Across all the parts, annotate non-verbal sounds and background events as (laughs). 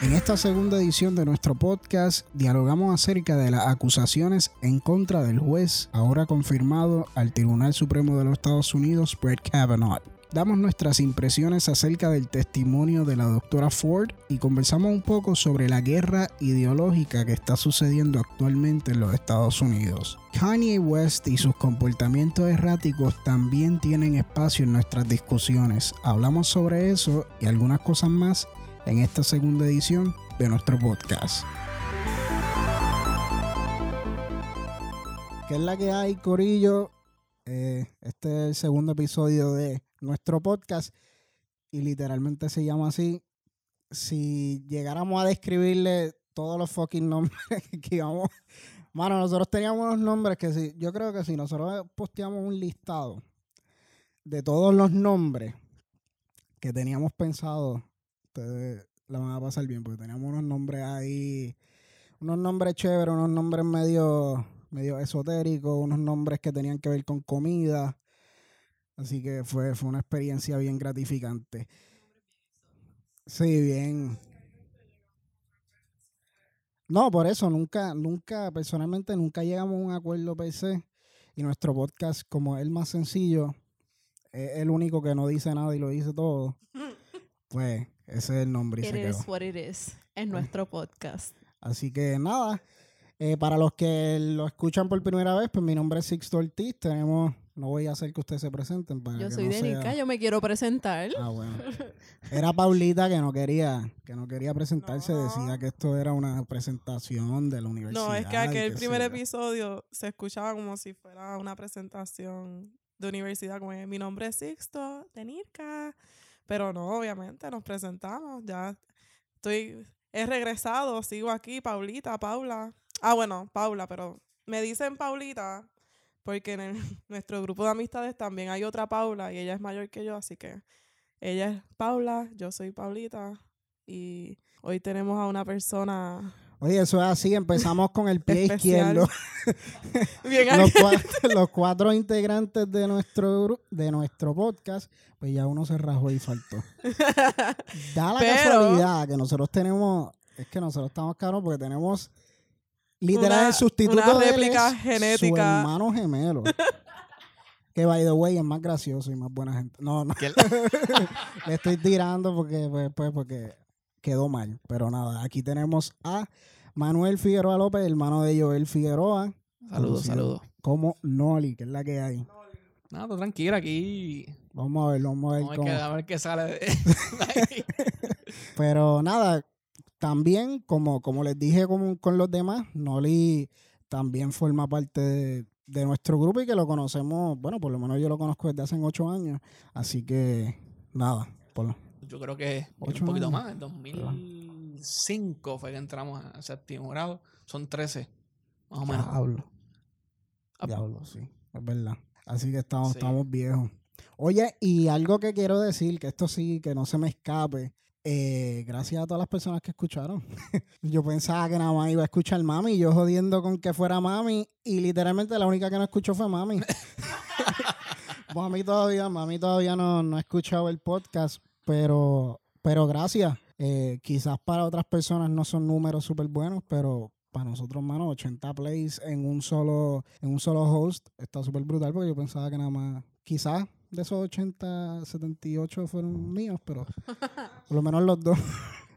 En esta segunda edición de nuestro podcast dialogamos acerca de las acusaciones en contra del juez ahora confirmado al Tribunal Supremo de los Estados Unidos, Brett Kavanaugh. Damos nuestras impresiones acerca del testimonio de la doctora Ford y conversamos un poco sobre la guerra ideológica que está sucediendo actualmente en los Estados Unidos. Kanye West y sus comportamientos erráticos también tienen espacio en nuestras discusiones. Hablamos sobre eso y algunas cosas más en esta segunda edición de nuestro podcast. ¿Qué es la que hay, Corillo? Eh, este es el segundo episodio de nuestro podcast y literalmente se llama así. Si llegáramos a describirle todos los fucking nombres (laughs) que íbamos. Mano, nosotros teníamos unos nombres que si, yo creo que si nosotros posteamos un listado de todos los nombres que teníamos pensado ustedes la van a pasar bien, porque teníamos unos nombres ahí, unos nombres chéveres, unos nombres medio, medio esotéricos, unos nombres que tenían que ver con comida. Así que fue, fue una experiencia bien gratificante. Sí, bien. No, por eso nunca, nunca, personalmente nunca llegamos a un acuerdo per se. Y nuestro podcast, como es el más sencillo, es el único que no dice nada y lo dice todo. (laughs) Pues ese es el nombre. It is what it is en nuestro podcast. Así que nada, eh, para los que lo escuchan por primera vez, pues mi nombre es Sixto Ortiz. Tenemos, no voy a hacer que ustedes se presenten. Para yo que soy no Denica, sea- yo me quiero presentar. Ah, bueno. (laughs) Era Paulita que no quería, que no quería presentarse, No. decía que esto era una presentación de la universidad. No, es que y aquel primer episodio se escuchaba como si fuera una presentación de universidad, como mi nombre es Sixto, de Nirka. Pero no, obviamente, nos presentamos. Ya estoy, he regresado, sigo aquí, Paulita, Paula. Ah, bueno, Paula, pero me dicen Paulita porque en (laughs) nuestro grupo de amistades también hay otra Paula y ella es mayor que yo, así que ella es Paula, yo soy Paulita y hoy tenemos a una persona Oye, eso es así, empezamos con el pie Especial. izquierdo. (laughs) bien los, cuatro, los cuatro integrantes de nuestro de nuestro podcast, pues ya uno se rajó y faltó. (laughs) Da la Pero- casualidad que nosotros tenemos, es que nosotros estamos caros porque tenemos literal Una- el sustituto una de él réplica es Su genética. hermano gemelo. (laughs) que by the way es más gracioso y más buena gente. No, no. Le estoy tirando porque pues, pues, porque quedó mal. Pero nada, aquí tenemos a Manuel Figueroa López, hermano de Joel Figueroa. Saludos, saludos. Como Noli, que es la que hay. Nada, tú tranquila aquí. Vamos a ver, vamos a ver Vamos cómo. a ver qué sale de (laughs) ahí. Pero nada, también, como, como les dije con, con los demás, Noli también forma parte de, de nuestro grupo y que lo conocemos, bueno, por lo menos yo lo conozco desde hace ocho años. Así que, nada, por lo- Yo creo que Ocho un poquito años. más. En 2005 fue que entramos a séptimo grado. Son 13, más o menos. Diablo. Ah. Diablo, sí, es verdad. Así que estamos, Sí. estamos viejos. Oye, y algo que quiero decir, que esto sí, que no se me escape. eh, gracias a todas las personas que escucharon. (laughs) yo pensaba que nada más iba a escuchar mami, yo jodiendo con que fuera mami, y literalmente la única que no escuchó fue mami. (laughs) (laughs) mami todavía, mami todavía no, no ha escuchado el podcast, pero, pero gracias. Eh, quizás para otras personas no son números súper buenos, pero para nosotros, mano, 80 plays en un solo, en un solo host está súper brutal porque yo pensaba que nada más, quizás de esos 80, 78 fueron míos, pero (laughs) por lo menos los dos. (laughs)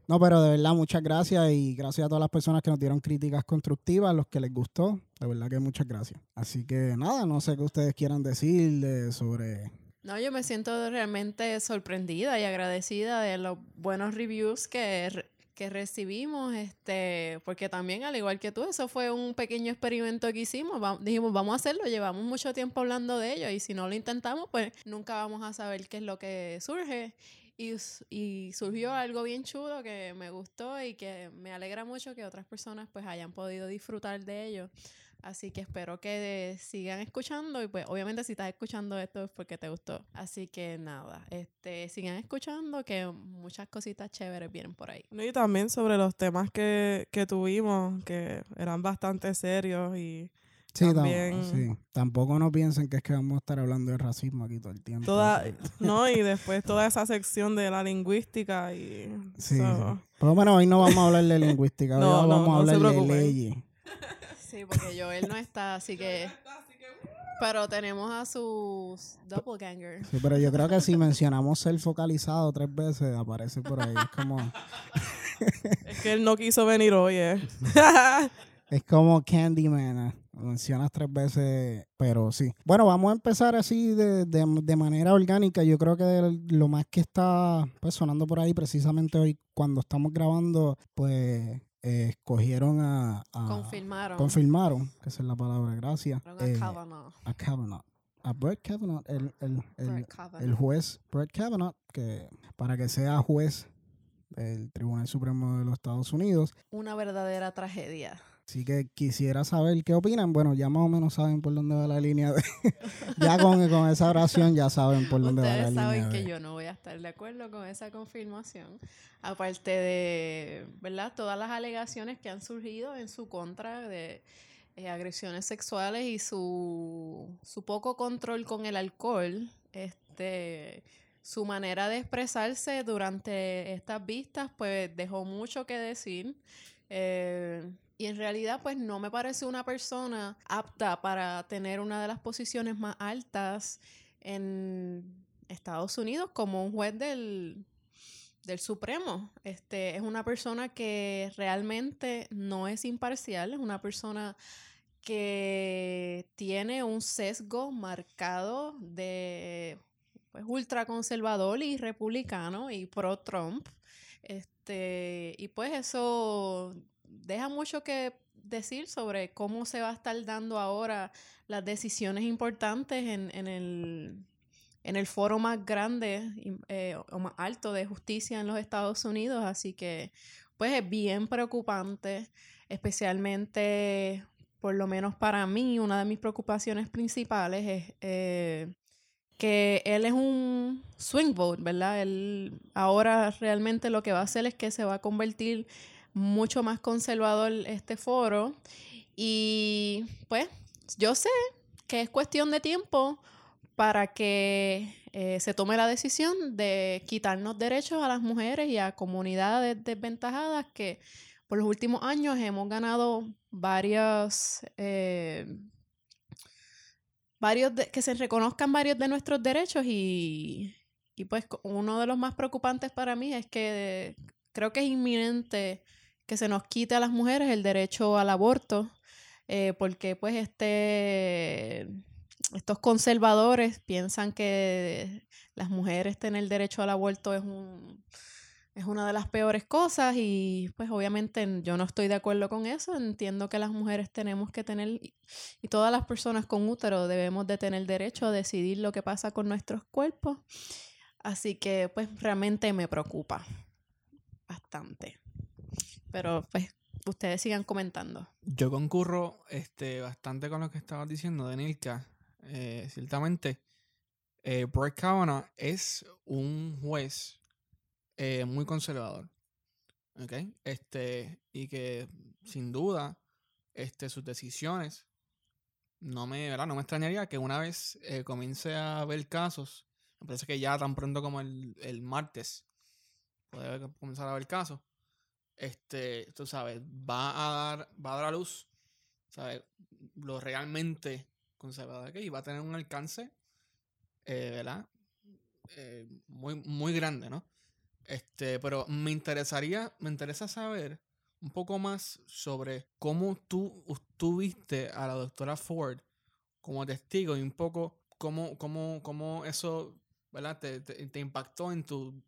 No, pero de verdad, muchas gracias y gracias a todas las personas que nos dieron críticas constructivas, los que les gustó. De verdad que muchas gracias. Así que nada, no sé qué ustedes quieran decir de- sobre No, yo me siento realmente sorprendida y agradecida de los buenos reviews que, que recibimos, este, porque también, al igual que tú, eso fue un pequeño experimento que hicimos. Dijimos, vamos a hacerlo, llevamos mucho tiempo hablando de ello y si no lo intentamos, pues nunca vamos a saber qué es lo que surge. Y, y surgió algo bien chulo que me gustó y que me alegra mucho que otras personas pues hayan podido disfrutar de ello. Así que espero que sigan escuchando y pues obviamente si estás escuchando esto es porque te gustó. Así que nada, este sigan escuchando que muchas cositas chéveres vienen por ahí. No, y también sobre los temas que, que tuvimos, que eran bastante serios y Sí, tam- También- sí. Tampoco no piensen que es que vamos a estar hablando de racismo aquí todo el tiempo. Toda, no, y (laughs) después toda esa sección de la lingüística y Sí, so, sí. Por lo menos hoy no vamos a hablar de lingüística, hoy No, vamos a no hablar de leyes. Sí, porque Joel no está, así que... Pero tenemos a sus doppelganger. Sí, pero yo creo que si mencionamos ser focalizado tres veces, aparece por ahí. Es como, es que él no quiso venir hoy, eh. (laughs) es como Candyman. ¿eh? Lo mencionas tres veces, pero sí. Bueno, vamos a empezar así de, de, de manera orgánica. Yo creo que lo más que está pues, sonando por ahí, precisamente hoy, cuando estamos grabando, pues eh, escogieron a. a- Confirmaron. Confirmaron, que esa es la palabra, gracias. A eh, Kavanaugh. a Kavanaugh. A Brett Kavanaugh, el, el, el, Brett Kavanaugh. el juez Brett Kavanaugh, que para que sea juez del Tribunal Supremo de los Estados Unidos. Una verdadera tragedia. Así que quisiera saber qué opinan. Bueno, ya más o menos saben por dónde va la línea de... (laughs) ya con, con esa oración ya saben por dónde va la Ustedes línea saben que de- yo no voy a estar de acuerdo con esa confirmación. Aparte de, ¿verdad? Todas las alegaciones que han surgido en su contra de eh, agresiones sexuales y su, su poco control con el alcohol, este, su manera de expresarse durante estas vistas, pues dejó mucho que decir. Eh, y en realidad, pues no me parece una persona apta para tener una de las posiciones más altas en Estados Unidos como un juez del, del Supremo. Este, es una persona que realmente no es imparcial, es una persona que tiene un sesgo marcado de pues, ultraconservador y republicano y pro-Trump. Este, y pues eso deja mucho que decir sobre cómo se va a estar dando ahora las decisiones importantes en, en el, en el foro más grande eh, o más alto de justicia en los Estados Unidos. Así que, pues es bien preocupante, especialmente, por lo menos para mí, una de mis preocupaciones principales es eh, que él es un swing vote, ¿verdad? Él ahora realmente lo que va a hacer es que se va a convertir mucho más conservador este foro. Y pues yo sé que es cuestión de tiempo para que eh, se tome la decisión de quitarnos derechos a las mujeres y a comunidades desventajadas que por los últimos años hemos ganado varios, eh, varios de- que se reconozcan varios de nuestros derechos y, y pues uno de los más preocupantes para mí es que creo que es inminente que se nos quite a las mujeres el derecho al aborto eh, porque pues este estos conservadores piensan que las mujeres tener derecho al aborto es un es una de las peores cosas y pues obviamente yo no estoy de acuerdo con eso. Entiendo que las mujeres tenemos que tener y todas las personas con útero debemos de tener derecho a decidir lo que pasa con nuestros cuerpos. Así que pues realmente me preocupa bastante. Pero pues ustedes sigan comentando. Yo concurro este, bastante con lo que estabas diciendo, Denilka. Eh, ciertamente, eh, Brett Kavanaugh es un juez eh, muy conservador. ¿ok? Este, y que sin duda este, sus decisiones no me, ¿verdad? no me extrañaría que una vez eh, comience a ver casos, me parece que ya tan pronto como el, el martes puede comenzar a ver casos, este, tú sabes, va a dar, va a dar a luz, ¿sabes? Lo realmente conservador que y va a tener un alcance, eh, ¿verdad? Eh, muy, muy grande, ¿no? Este, pero me interesaría, me interesa saber un poco más sobre cómo tú, tú viste a la doctora Ford como testigo y un poco cómo, cómo, cómo eso, ¿verdad? Te, te, te impactó en tu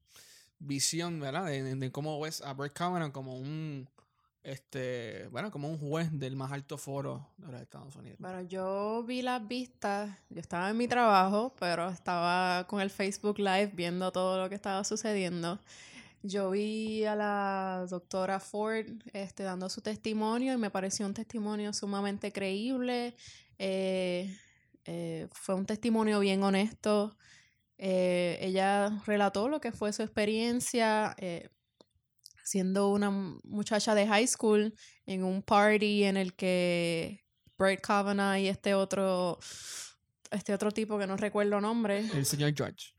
visión, ¿verdad? De, cómo ves a Brett Kavanaugh como un, este, bueno, como un juez del más alto foro de los Estados Unidos. Bueno, yo vi las vistas, yo estaba en mi trabajo, pero estaba con el Facebook Live viendo todo lo que estaba sucediendo. Yo vi a la doctora Ford este, dando su testimonio y me pareció un testimonio sumamente creíble. eh, eh, fue un testimonio bien honesto. Eh, ella relató lo que fue su experiencia eh, siendo una mu- muchacha de high school en un party en el que Brett Kavanaugh y este otro, este otro tipo que no recuerdo el nombre. El señor Judge.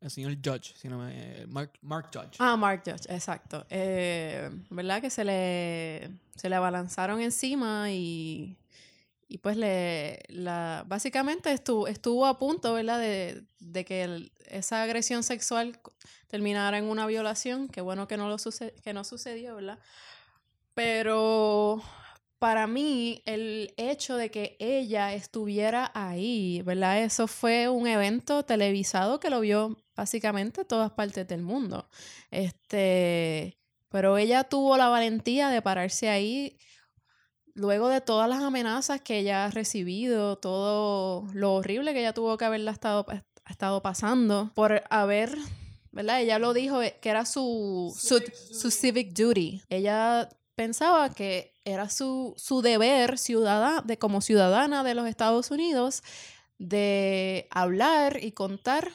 El señor Judge, si no me- Mark, Mark Judge. Ah, Mark Judge, exacto. Eh, ¿Verdad? Que se le, se le abalanzaron encima y, y pues le, la, básicamente estuvo, estuvo a punto, ¿verdad? De, de que esa agresión sexual terminara en una violación. Qué bueno que no, lo que no sucedió, ¿verdad? Pero para mí, el hecho de que ella estuviera ahí, ¿verdad? Eso fue un evento televisado que lo vio básicamente todas partes del mundo. Este, pero ella tuvo la valentía de pararse ahí luego de todas las amenazas que ella ha recibido, todo lo horrible que ella tuvo que haberla estado, ha estado pasando por haber ¿verdad? Ella lo dijo eh, que era su, su, su civic duty. Ella pensaba que era su, su deber ciudadana, de, como ciudadana de los Estados Unidos de hablar y contar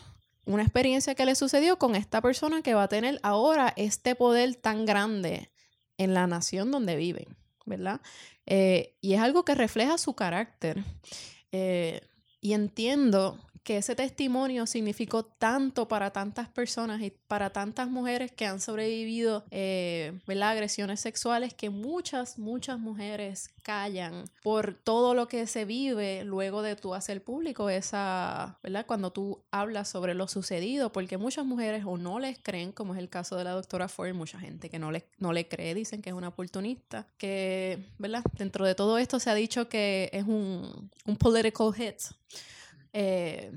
una experiencia que le sucedió con esta persona que va a tener ahora este poder tan grande en la nación donde viven, ¿verdad? Eh, y es algo que refleja su carácter. Eh, y entiendo que ese testimonio significó tanto para tantas personas y para tantas mujeres que han sobrevivido eh, agresiones sexuales que muchas, muchas mujeres callan por todo lo que se vive luego de tú hacer público esa, ¿verdad? Cuando tú hablas sobre lo sucedido, porque muchas mujeres o no les creen, como es el caso de la doctora Ford, mucha gente que no le, no le cree, dicen que es una oportunista, que, ¿verdad? Dentro de todo esto se ha dicho que es un, un political hit. Eh,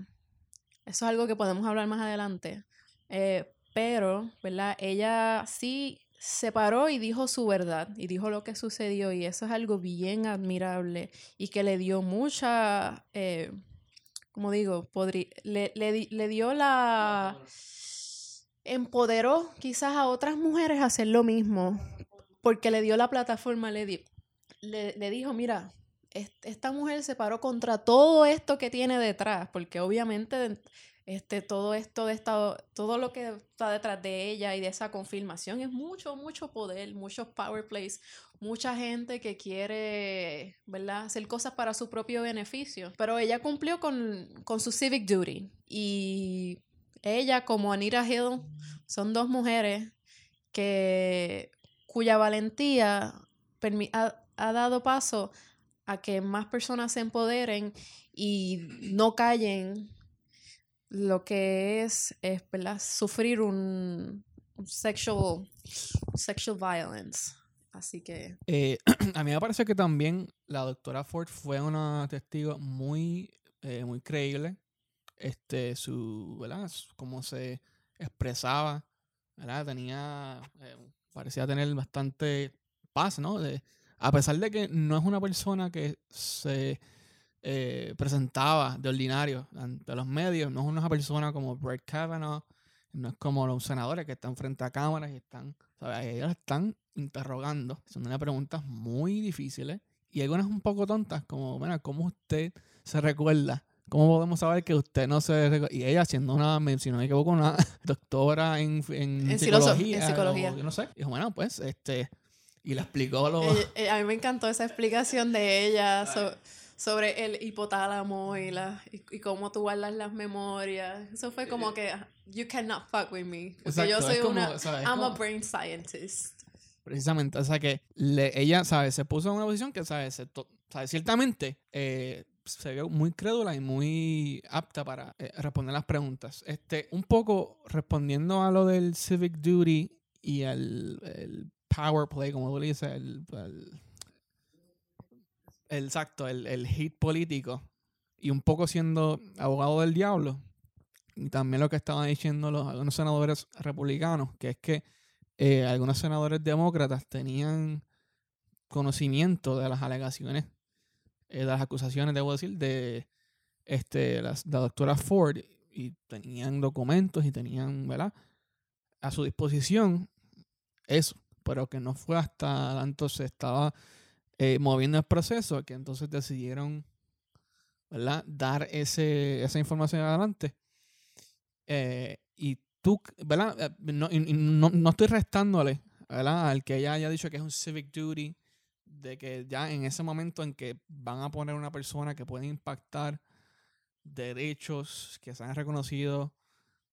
eso es algo que podemos hablar más adelante. Eh, pero, ¿verdad? Ella sí se paró y dijo su verdad y dijo lo que sucedió y eso es algo bien admirable y que le dio mucha, eh, como digo, podri- le, le le dio la... empoderó quizás a otras mujeres a hacer lo mismo porque le dio la plataforma, le, di- le, le dijo, mira, esta mujer se paró contra todo esto que tiene detrás, porque obviamente este, todo esto de esta, todo lo que está detrás de ella y de esa confirmación es mucho, mucho poder, muchos power plays, mucha gente que quiere, ¿verdad?, hacer cosas para su propio beneficio. Pero ella cumplió con, con su civic duty. Y ella, como Anita Hill, son dos mujeres que cuya valentía ha, ha dado paso a que más personas se empoderen y no callen lo que es, es sufrir un, sexual, sexual violence. Así que Eh, (clears throat) a mí me parece que también la doctora Ford fue una testigo muy, eh, muy creíble. Este, su, ¿verdad? Cómo se expresaba. Tenía, eh, parecía tener bastante paz, ¿no? A pesar de que no es una persona que se eh, presentaba de ordinario ante los medios, no es una persona como Brett Kavanaugh, no es como los senadores que están frente a cámaras y están, ¿sabes? Ellos están interrogando, son unas preguntas muy difíciles y algunas un poco tontas, como, bueno, ¿cómo usted se recuerda? ¿Cómo podemos saber que usted no se recuerda? Y ella, siendo una, si no me equivoco, una (laughs) doctora en, en, En filoso- en psicología, psicología. o yo no sé, dijo, bueno, pues, este, y le explicó lo... ella- eh, a mí me encantó esa explicación de ella so- sobre el hipotálamo y, la, y, y cómo tú guardas las memorias. Eso fue como que, you cannot fuck with me. Porque yo Exacto, soy es como, una, ¿sabes? Es I'm a como- brain scientist. Precisamente, o sea que le- ella, ¿sabes? Se puso en una posición que, ¿sabes? Se to- ¿sabes? Ciertamente eh, se vio muy crédula y muy apta para eh, responder las preguntas. Este, un poco respondiendo a lo del civic duty y el, el power play, como tú dices, el, exacto, el, el hit político y un poco siendo abogado del diablo. Y también lo que estaban diciendo los, algunos senadores republicanos, que es que eh, algunos senadores demócratas tenían conocimiento de las alegaciones, eh, de las acusaciones, debo decir, de este, las- la doctora Ford y tenían documentos y tenían, ¿verdad? A su disposición eso, pero que no fue hasta se estaba eh, moviendo el proceso que entonces decidieron, ¿verdad? Dar ese, esa información adelante. Eh, y tú, ¿verdad? Eh, No, y no, no estoy restándole, ¿verdad? Al que ella haya dicho que es un civic duty de que ya en ese momento en que van a poner una persona que puede impactar derechos que se han reconocido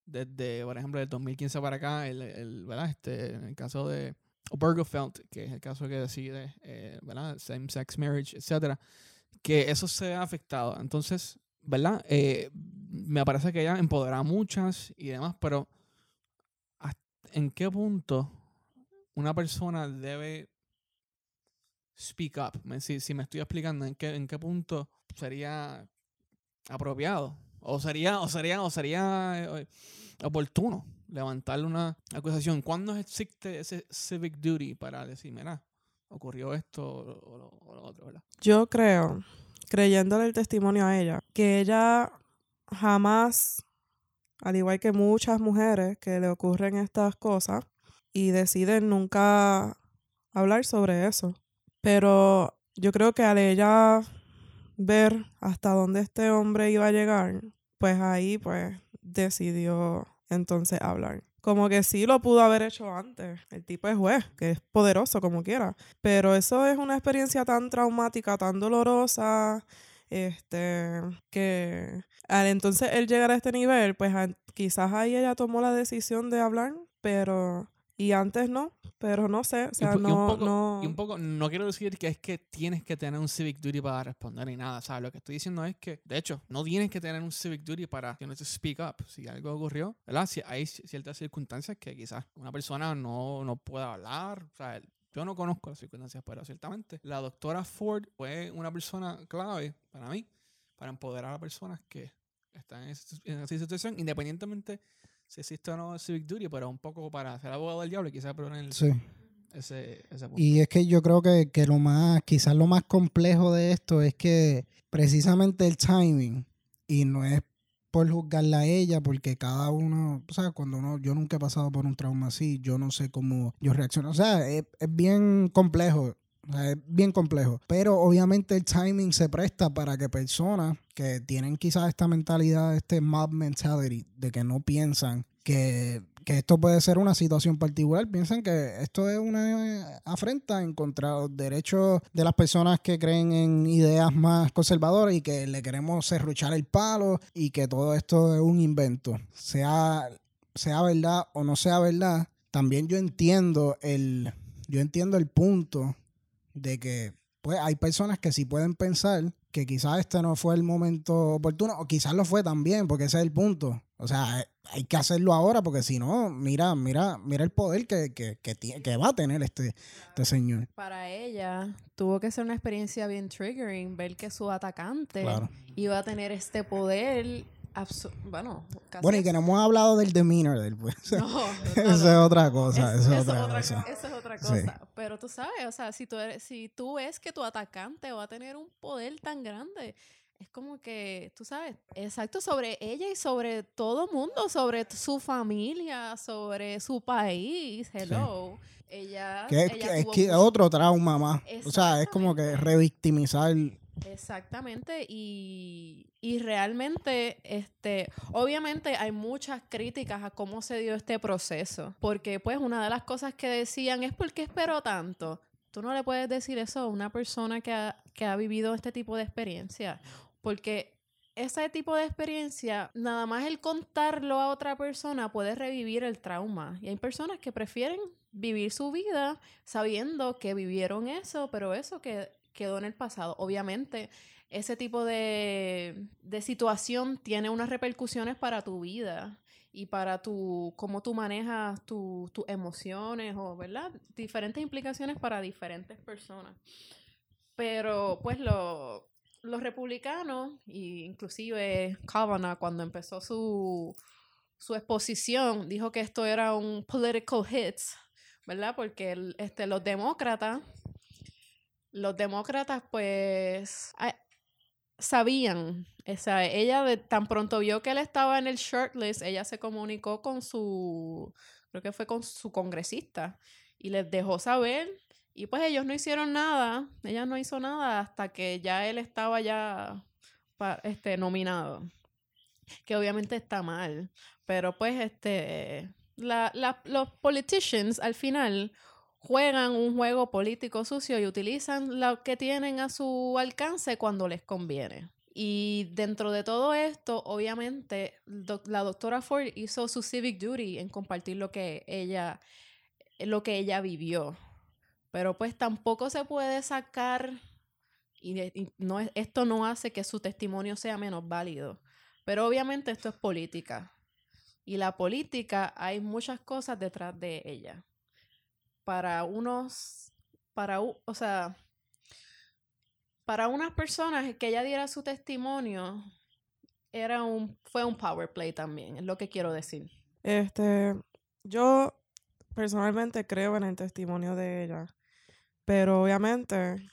desde, por ejemplo, del 2015 para acá, el, el, ¿verdad? Este, en el caso de Obergefell, que es el caso que decide, eh, ¿verdad? Same-sex marriage, etcétera, que eso se ha afectado. Entonces, ¿verdad? Eh, me parece que ella empodera a muchas y demás, pero ¿en qué punto una persona debe speak up? Si, si me estoy explicando, ¿en qué, ¿en qué punto sería apropiado? ¿O sería, o sería, o sería eh, oportuno levantarle una acusación? ¿Cuándo existe ese civic duty para decir, mira, ocurrió esto o lo, o lo otro, ¿verdad? Yo creo, creyéndole el testimonio a ella, que ella jamás, al igual que muchas mujeres que le ocurren estas cosas y deciden nunca hablar sobre eso. Pero yo creo que al ella ver hasta dónde este hombre iba a llegar, pues ahí pues decidió entonces hablar. Como que sí lo pudo haber hecho antes. El tipo es juez, que es poderoso como quiera. Pero eso es una experiencia tan traumática, tan dolorosa, este, que al entonces él llegar a este nivel, pues quizás ahí ella tomó la decisión de hablar, pero y antes no, pero no sé, o sea, y un, no, y un poco, no. Y un poco, no quiero decir que es que tienes que tener un civic duty para responder ni nada, ¿sabes? Lo que estoy diciendo es que, de hecho, no tienes que tener un civic duty para, you know, to speak up. Si algo ocurrió, ¿verdad? Si hay ciertas circunstancias que quizás una persona no, no pueda hablar, o sea, yo no conozco las circunstancias, pero ciertamente la doctora Ford fue una persona clave para mí, para empoderar a personas que están en esa situación, independientemente si existe o no Civic Duty, pero un poco para ser abogado del diablo y quizás poner Sí. ese, ese punto. Y es que yo creo que, que lo más, quizás lo más complejo de esto es que precisamente el timing, y no es por juzgarla a ella, porque cada uno, o sea, cuando uno, yo nunca he pasado por un trauma así, yo no sé cómo yo reacciono. O sea, es, es bien complejo. Es bien complejo. Pero obviamente el timing se presta para que personas que tienen quizás esta mentalidad, este mob mentality, de que no piensan que, que esto puede ser una situación particular, piensan que esto es una afrenta en contra los derechos de las personas que creen en ideas más conservadoras y que le queremos serruchar el palo y que todo esto es un invento. Sea, sea verdad o no sea verdad, también yo entiendo el, yo entiendo el punto de que pues hay personas que sí pueden pensar que quizás este no fue el momento oportuno, o quizás lo fue también, porque ese es el punto. O sea, hay que hacerlo ahora, porque si no, mira, mira, mira el poder que, que, que, tiene- que va a tener este, este señor. Para ella tuvo que ser una experiencia bien triggering ver que su atacante Claro. iba a tener este poder absu- bueno, casi Bueno, y que no hemos hablado del demeanor del pues. No, no, (laughs) Eso es otra cosa, Es- eso es otra otra cosa. co- Eso es otra Sí. cosa. Pero tú sabes, o sea, si tú, eres, si tú ves que tu atacante va a tener un poder tan grande, es como que, tú sabes, exacto, sobre ella y sobre todo mundo, sobre su familia, sobre su país, hello. Ella, Que es, ella que es tuvo que es mucho- otro trauma más. O sea, es como que revictimizar. Exactamente, y, y realmente, este, obviamente hay muchas críticas a cómo se dio este proceso, porque pues una de las cosas que decían es ¿por qué esperó tanto? Tú no le puedes decir eso a una persona que ha, que ha vivido este tipo de experiencia, porque ese tipo de experiencia, nada más el contarlo a otra persona puede revivir el trauma. Y hay personas que prefieren vivir su vida sabiendo que vivieron eso, pero eso que quedó en el pasado. Obviamente, ese tipo de, de situación tiene unas repercusiones para tu vida y para tu cómo tú manejas tu- tus emociones o, ¿verdad? Diferentes implicaciones para diferentes personas. Pero, pues, lo- los republicanos, e inclusive Kavanaugh, cuando empezó su, su exposición, dijo que esto era un political hit, ¿verdad? Porque este, los demócratas, los demócratas, pues, sabían, o sea, ella de, tan pronto vio que él estaba en el shortlist, ella se comunicó con su, creo que fue con su congresista, y les dejó saber y pues ellos no hicieron nada, ella no hizo nada hasta que ya él estaba ya este, nominado. Que obviamente está mal. Pero pues este la, la- los politicians al final juegan un juego político sucio y utilizan lo que tienen a su alcance cuando les conviene. Y dentro de todo esto, obviamente, la doctora Ford hizo su civic duty en compartir lo que ella, lo que ella vivió. Pero pues tampoco se puede sacar, y, no, esto no hace que su testimonio sea menos válido. Pero obviamente esto es política. Y la política hay muchas cosas detrás de ella. Para unos, para, o sea, para unas personas que ella diera su testimonio, era un, fue un power play también, es lo que quiero decir. Este, yo personalmente creo en el testimonio de ella, pero obviamente,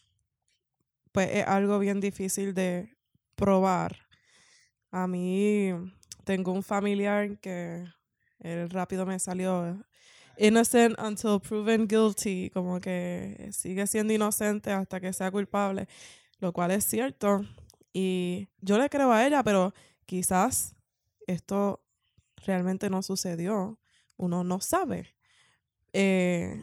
pues es algo bien difícil de probar. A mí tengo un familiar que él rápido me salió innocent until proven guilty, como que sigue siendo inocente hasta que sea culpable lo cual es cierto. Y yo le creo a ella, pero quizás esto realmente no sucedió. Uno no sabe. Eh,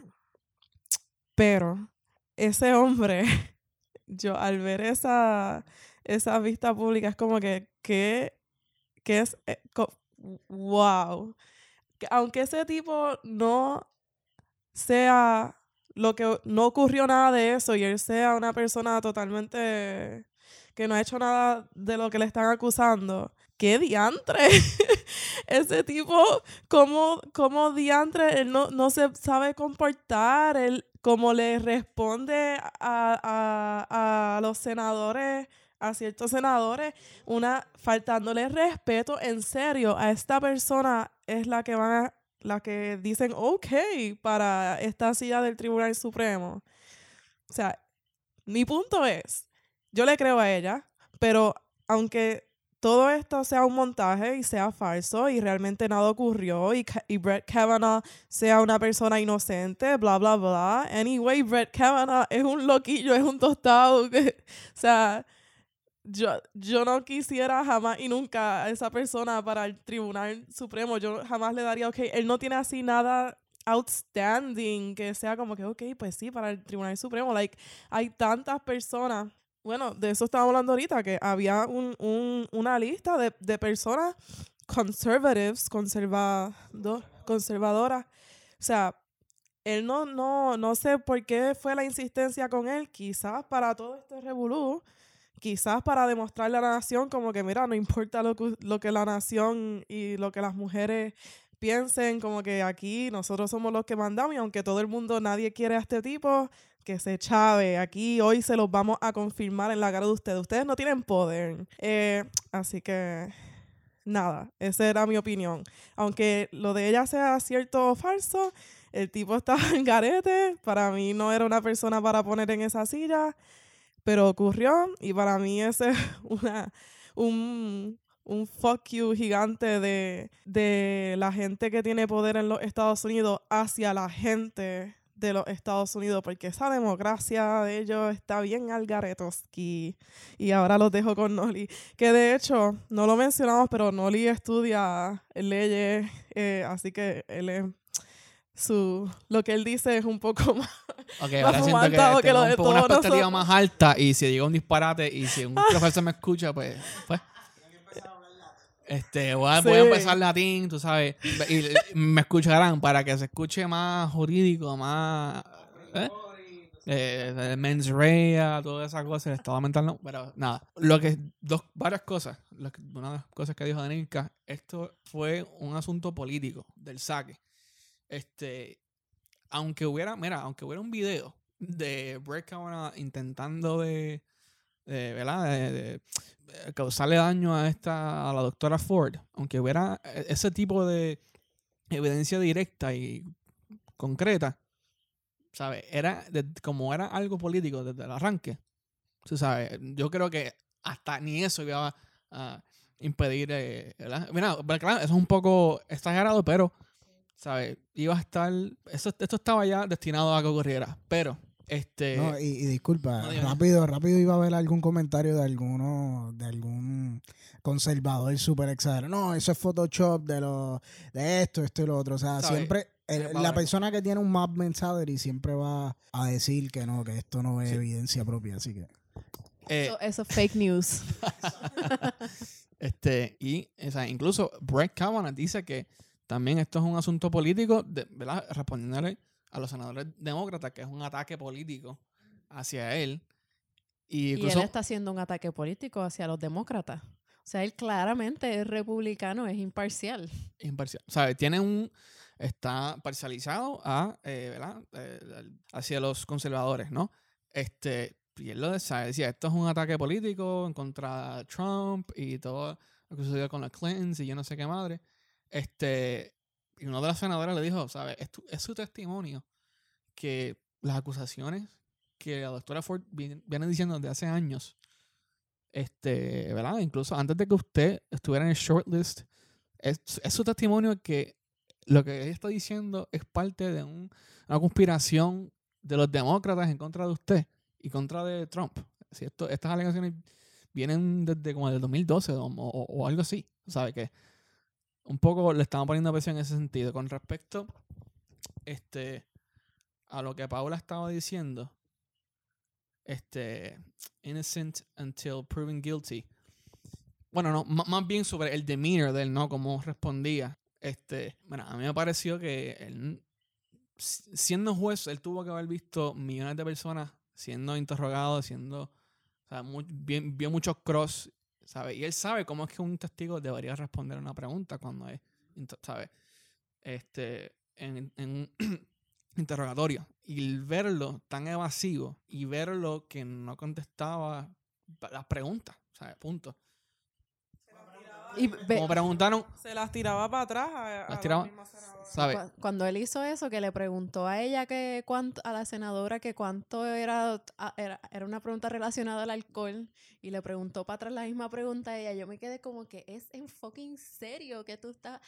pero ese hombre, (laughs) yo al ver esa, esa vista pública, es como que, que, que es, eh, wow. Aunque ese tipo no sea lo que no ocurrió nada de eso y él sea una persona totalmente que no ha hecho nada de lo que le están acusando. ¡Qué diantre! (laughs) Ese tipo, como, como diantre, él no, no se sabe comportar, él como le responde a, a, a los senadores, a ciertos senadores, una faltándole respeto en serio a esta persona es la que van a las que dicen ok para esta silla del Tribunal Supremo. O sea, mi punto es, yo le creo a ella, pero aunque todo esto sea un montaje y sea falso y realmente nada ocurrió y, y Brett Kavanaugh sea una persona inocente, bla, bla, bla. Anyway, Brett Kavanaugh es un loquillo, es un tostado. (laughs) o sea, yo, yo no quisiera jamás y nunca a esa persona para el Tribunal Supremo. Yo jamás le daría, ok, él no tiene así nada outstanding que sea como que, ok, pues sí, para el Tribunal Supremo. Like, hay tantas personas. Bueno, de eso estábamos hablando ahorita, que había un, un, una lista de, de personas conservatives, conservado, conservadoras. O sea, él no, no, no sé por qué fue la insistencia con él, quizás para todo este revolú quizás para demostrarle a la nación como que, mira, no importa lo que, lo que la nación y lo que las mujeres piensen, como que aquí nosotros somos los que mandamos y aunque todo el mundo, nadie quiere a este tipo, que se chave. Aquí hoy se los vamos a confirmar en la cara de ustedes. Ustedes no tienen poder. Eh, así que, nada, esa era mi opinión. Aunque lo de ella sea cierto o falso, el tipo (laughs) estaba en garete. Para mí no era una persona para poner en esa silla pero ocurrió y para mí ese es (laughs) una, un, un fuck you gigante de, de la gente que tiene poder en los Estados Unidos hacia la gente de los Estados Unidos, porque esa democracia de ellos está bien al garetoski. Y ahora los dejo con Noli, que de hecho, no lo mencionamos, pero Noli estudia leyes, eh, así que él es su lo que él dice es un poco (laughs) más, okay, ahora siento que, lo de una expectativa más alta y si digo un disparate y si un (laughs) profesor me escucha pues pues este voy a, empezar latín tú sabes y me escucharán para que se escuche más jurídico más ¿eh? Eh, mens rea, todas esas cosas, el estado mental no, pero nada. Lo que, dos, varias cosas. una de las cosas que dijo Danica, esto fue un asunto político del saque. Este, aunque hubiera, mira, aunque hubiera un video de Brett Kavanaugh intentando de, de ¿verdad? De, causarle daño a esta, a la doctora Ford, aunque hubiera e, ese tipo de evidencia directa y concreta, ¿sabes? Era como era algo político desde el arranque. ¿sabes? Yo creo que hasta ni eso iba a, impedir, eh, ¿verdad? Mira, claro, eso es un poco exagerado, pero ¿sabes? Iba a estar. Eso, esto estaba ya destinado a que ocurriera. Pero, este. No, y, disculpa, rápido, rápido iba a haber algún comentario de alguno, de algún conservador súper exagerado. No, eso es Photoshop de lo, de esto, esto y lo otro. O sea, siempre el- la persona que tiene un Madman salary siempre va a decir que no, que esto no es Sí. evidencia propia, así que... Eh, Eso, eso es fake news. (laughs) Este, y o sea, incluso Brett Kavanaugh dice que también esto es un asunto político, de, ¿verdad? Respondiéndole a los senadores demócratas que es un ataque político hacia él. Y Y incluso, él está haciendo un ataque político hacia los demócratas. O sea, él claramente es republicano, es imparcial. imparcial. ¿Sabe? Tiene un. Está parcializado a, eh, ¿verdad? Eh, hacia los conservadores, ¿no? Este, y él lo sabe, decía, esto es un ataque político en contra de Trump y todo lo que sucedió con los Clintons y yo no sé qué madre. Este, y uno de los senadores le dijo, ¿sabe? Es, su testimonio que las acusaciones que la doctora Ford viene, diciendo desde hace años, este, ¿verdad? Incluso antes de que usted estuviera en el shortlist, es, es su testimonio que lo que ella está diciendo es parte de un- una conspiración de los demócratas en contra de usted y contra de Trump. Si esto, estas alegaciones vienen desde como del 2012 o, o- o algo así. ¿Sabe que Un poco le estamos poniendo presión en ese sentido. Con respecto este, a lo que Paula estaba diciendo, este, innocent until proven guilty. Bueno, no, má- más bien sobre el demeanor de él, ¿no? Cómo respondía. Este, bueno, a mí me pareció que él, si- siendo juez, él tuvo que haber visto millones de personas siendo interrogados, siendo, o sea, mu- bien- vio muchos cross, ¿sabe? Y él sabe cómo es que un testigo debería responder una pregunta cuando es, ¿sabe? Este, en, en un (clears throat) interrogatorio. Y verlo tan evasivo y verlo que no contestaba las preguntas, ¿sabe? Punto. Y ve- Como preguntaron, Se las tiraba para atrás a, a Las tiraba- la misma senadora. ¿sabe? Cu- Cuando él hizo eso, que le preguntó a ella que cuánto, a la senadora que cuánto era, era, era una pregunta relacionada al alcohol, y le preguntó para atrás la misma pregunta a ella, yo me quedé como que es en fucking serio que tú estás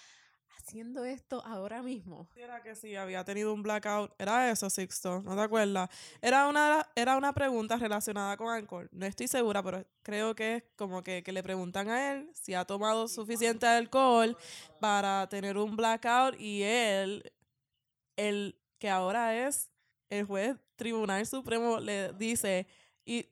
haciendo esto ahora mismo. Era que sí, había tenido un blackout. Era eso, Sixto, ¿no te acuerdas? Era una, era una pregunta relacionada con alcohol. No estoy segura, pero creo que es como que, que le preguntan a él si ha tomado suficiente alcohol para tener un blackout y él, el que ahora es el juez Tribunal Supremo, le dice, y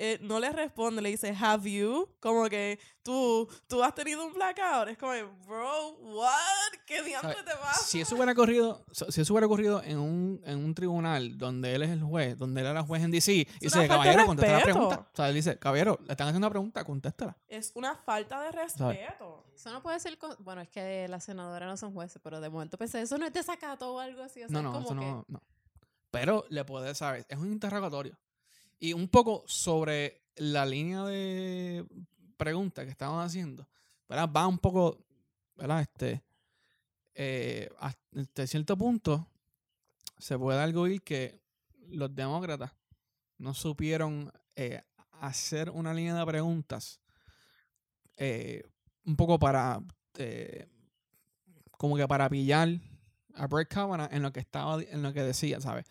eh, no le responde, le dice, have you? Como que tú, tú has tenido un blackout. Es como, bro, what? ¿Qué diantre te pasa? Si eso hubiera ocurrido, si eso hubiera ocurrido en un, en un tribunal donde él es el juez, donde él era juez en DC, y dice, caballero, contesta la pregunta. O sea, él dice, caballero, le están haciendo una pregunta, contéstala. Es una falta de respeto. Eso no puede ser, con- bueno, es que las senadoras no son jueces, pero de momento pensé, eso no es desacato o algo así, o sea, No, es no, como eso que- no, no. Pero le puede saber, es un interrogatorio. Y un poco sobre la línea de preguntas que estaban haciendo, ¿verdad? Va un poco, ¿verdad? Este, eh, hasta cierto punto se puede arguir que los demócratas no supieron eh, hacer una línea de preguntas eh, un poco para eh, como que para pillar a Brett Kavanaugh en lo que estaba en lo que decía, ¿sabes?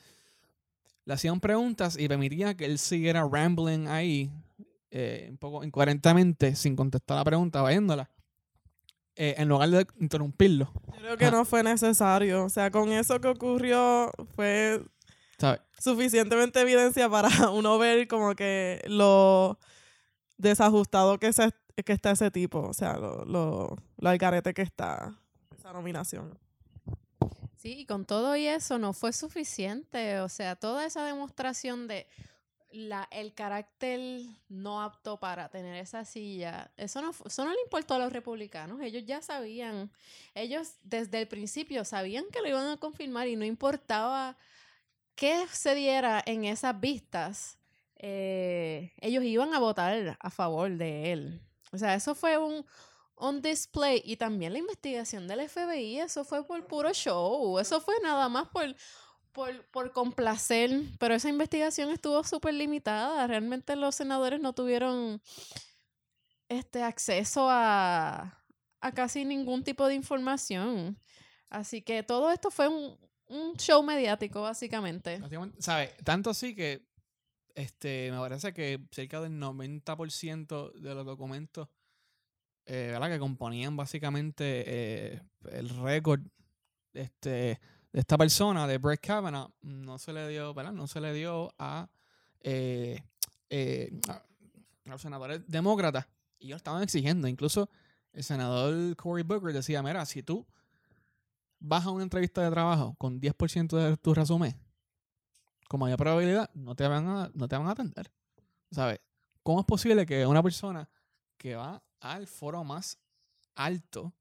Le hacían preguntas y permitía que él siguiera rambling ahí eh, un poco incoherentemente sin contestar la pregunta, viéndola. eh, en lugar de interrumpirlo, Yo creo que Ah. no fue necesario. O sea, con eso que ocurrió fue suficientemente evidencia para (laughs) uno ver como que lo desajustado que, se, que está ese tipo. O sea, lo, lo, lo algarete que está esa nominación. Sí, y con todo y eso no fue suficiente. O sea, toda esa demostración de la, el carácter no apto para tener esa silla, eso no, eso no le importó a los republicanos. Ellos ya sabían, ellos desde el principio sabían que lo iban a confirmar y no importaba qué se diera en esas vistas, eh, ellos iban a votar a favor de él. O sea, eso fue un, on display y también la investigación del FBI, eso fue por puro show, eso fue nada más por, por, por complacer, pero esa investigación estuvo súper limitada, realmente los senadores no tuvieron este acceso a, a casi ningún tipo de información, así que todo esto fue un, un show mediático básicamente. ¿sabes? Tanto así que este, me parece que cerca del 90% de los documentos eh, que componían básicamente eh, el récord este, de esta persona, de Brett Kavanaugh, no se le dio, ¿verdad? No se le dio a, eh, los senadores demócratas. Y ellos estaban exigiendo. Incluso el senador Cory Booker decía, mira, si tú vas a una entrevista de trabajo con 10% de tu resumen, con mayor probabilidad, no te van a, no te van a atender. ¿Sabes? ¿Cómo es posible que una persona que va al foro más alto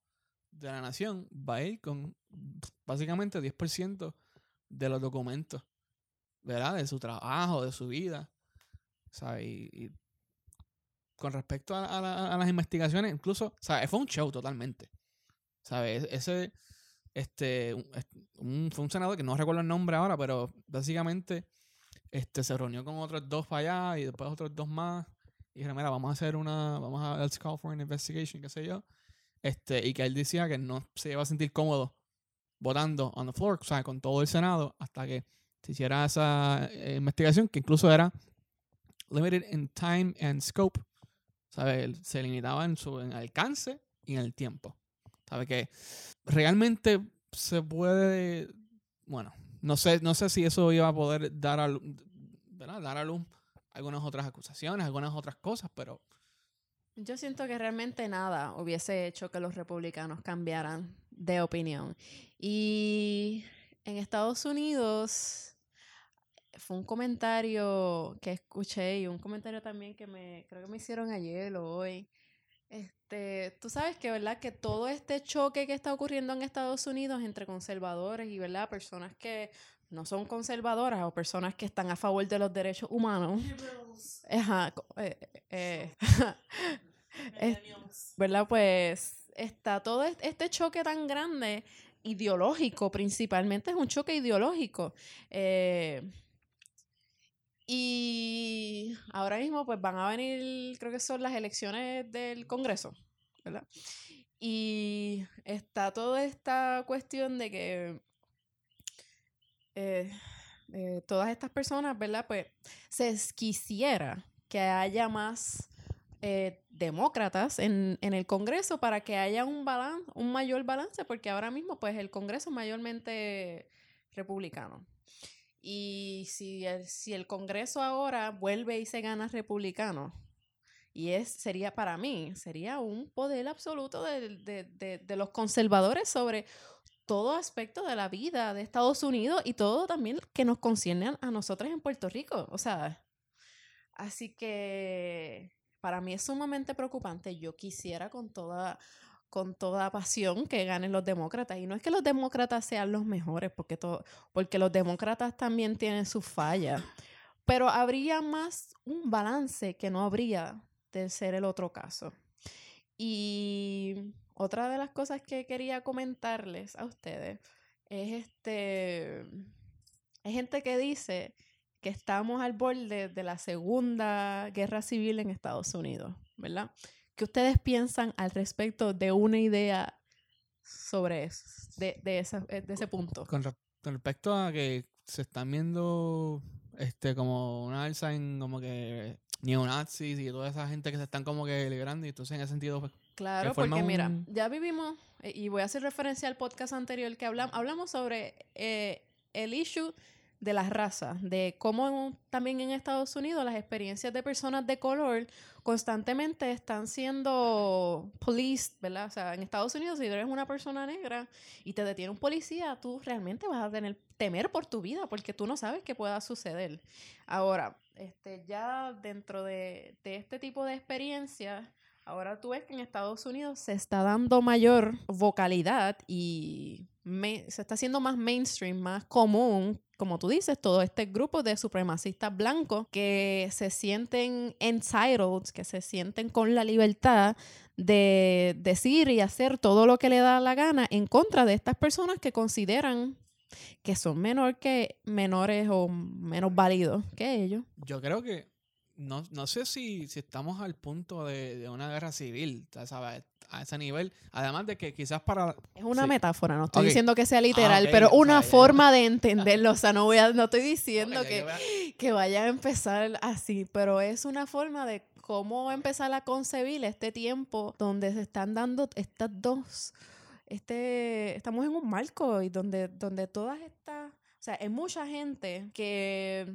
de la nación va a ir con básicamente 10% de los documentos, ¿verdad? De su trabajo, de su vida. ¿Sabes? Y, y con respecto a, a la- a las investigaciones, incluso, ¿sabes? Fue un show totalmente. ¿Sabes? E-, Ese, este, un, est- un- fue un senador que no recuerdo el nombre ahora, pero básicamente este, se reunió con otros dos para allá y después otros dos más. Y dijeron, mira, vamos a hacer una, vamos a, let's call for an investigation, qué sé yo. Este, y que él decía que no se iba a sentir cómodo votando on the floor, o sea, con todo el Senado, hasta que se hiciera esa eh, investigación, que incluso era limited in time and scope. ¿Sabe? Se limitaba en su en alcance y en el tiempo. ¿Sabe? Que realmente se puede. Bueno, no sé, no sé si eso iba a poder dar a, ¿verdad? dar a luz algunas otras acusaciones, algunas otras cosas, pero Yo siento que realmente nada hubiese hecho que los republicanos cambiaran de opinión. Y en Estados Unidos fue un comentario que escuché y un comentario también que me creo que me hicieron ayer o hoy. Este, tú sabes que, ¿verdad? Que todo este choque que está ocurriendo en Estados Unidos entre conservadores y, ¿verdad? Personas que no son conservadoras o personas que están a favor de los derechos humanos. Ajá, eh, eh, (laughs) ¿verdad? Pues está todo est- este choque tan grande, ideológico principalmente, es un choque ideológico. Eh, y ahora mismo pues van a venir, creo que son las elecciones del Congreso, ¿verdad? Y está toda esta cuestión de que eh, eh, todas estas personas, ¿verdad? Pues se quisiera que haya más eh, demócratas en, en el Congreso para que haya un balan un mayor balance, porque ahora mismo pues el Congreso es mayormente republicano. Y si el, si el Congreso ahora vuelve y se gana republicano, y es, sería para mí, sería un poder absoluto de, de- de- de los conservadores sobre todo aspecto de la vida de Estados Unidos y todo también que nos concierne a- nosotros en Puerto Rico. O sea, así que para mí es sumamente preocupante. Yo quisiera con toda, con toda pasión que ganen los demócratas. Y no es que los demócratas sean los mejores, porque, to- porque los demócratas también tienen sus fallas. Pero habría más un balance que no habría de ser el otro caso. Y otra de las cosas que quería comentarles a ustedes es este. Hay gente que dice que estamos al borde de la segunda guerra civil en Estados Unidos, ¿verdad? ¿Qué ustedes piensan al respecto de una idea sobre eso, de, de, esa- eh, de ese punto? con, re- con respecto a que se están viendo este como una alza en como que neonazis y toda esa gente que se están como que liberando y entonces en ese sentido pues, Claro, porque mira, ya vivimos, eh, y voy a hacer referencia al podcast anterior que hablamos, hablamos sobre eh, el issue de las razas, de cómo también en Estados Unidos las experiencias de personas de color constantemente están siendo policed, ¿verdad? O sea, en Estados Unidos si eres una persona negra y te detiene un policía, tú realmente vas a tener temer por tu vida porque tú no sabes qué pueda suceder. Ahora, este, ya dentro de, de este tipo de experiencias, Ahora tú ves que en Estados Unidos se está dando mayor vocalidad y se está haciendo más mainstream, más común, como tú dices, todo este grupo de supremacistas blancos que se sienten entitled, que se sienten con la libertad de decir y hacer todo lo que le da la gana en contra de estas personas que consideran que son menor que menores o menos válidos que ellos. yo creo que no, no sé si, si estamos al punto de, de una guerra civil, ¿sabes? A ese nivel. Además de que quizás para... Es una Sí. metáfora, no estoy diciendo que sea literal, ok, pero una forma de (laughs) entenderlo. O sea, no voy a, no estoy diciendo que, a- que vayan a empezar así, pero es una forma de cómo empezar a concebir este tiempo donde se están dando estas dos este, estamos en un marco y donde, donde todas estas, o sea, hay mucha gente que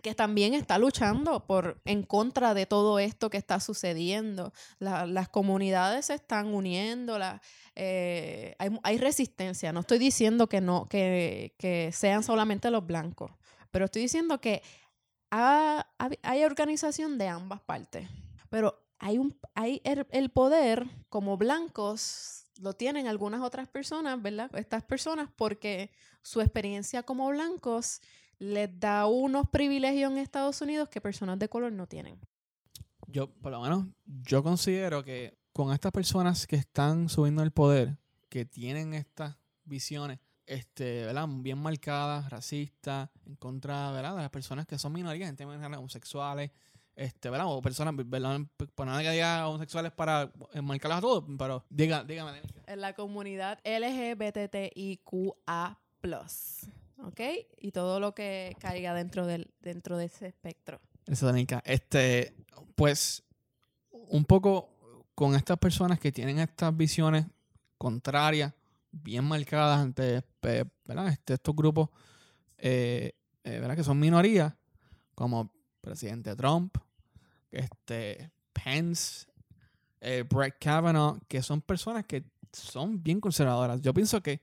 que también está luchando por en contra de todo esto que está sucediendo. La- las comunidades se están uniendo, la- eh, hay, hay resistencia. No estoy diciendo que no, que, que sean solamente los blancos, pero estoy diciendo que ha- ha- hay organización de ambas partes. Pero hay un hay el, el poder como blancos lo tienen algunas otras personas, ¿verdad? Estas personas porque su experiencia como blancos les da unos privilegios en Estados Unidos que personas de color no tienen. Yo, por lo menos, yo considero que con estas personas que están subiendo el poder, que tienen estas visiones, este, ¿verdad? Bien marcadas, racistas, en contra, ¿verdad? De las personas que son minorías, en términos homosexuales, este, ¿verdad? O personas, ¿verdad? Por nada que diga homosexuales para marcarlas a todos, pero diga, dígame. dígame. En la comunidad LGBTIQA+. ¿Ok? Y todo lo que caiga dentro, del, dentro de ese espectro. Eso, Danica. Este, pues, un poco con estas personas que tienen estas visiones contrarias, bien marcadas ante ¿verdad? Este, estos grupos eh, eh, ¿verdad? que son minorías, como presidente Trump, este, Pence, eh, Brett Kavanaugh, que son personas que son bien conservadoras. Yo pienso que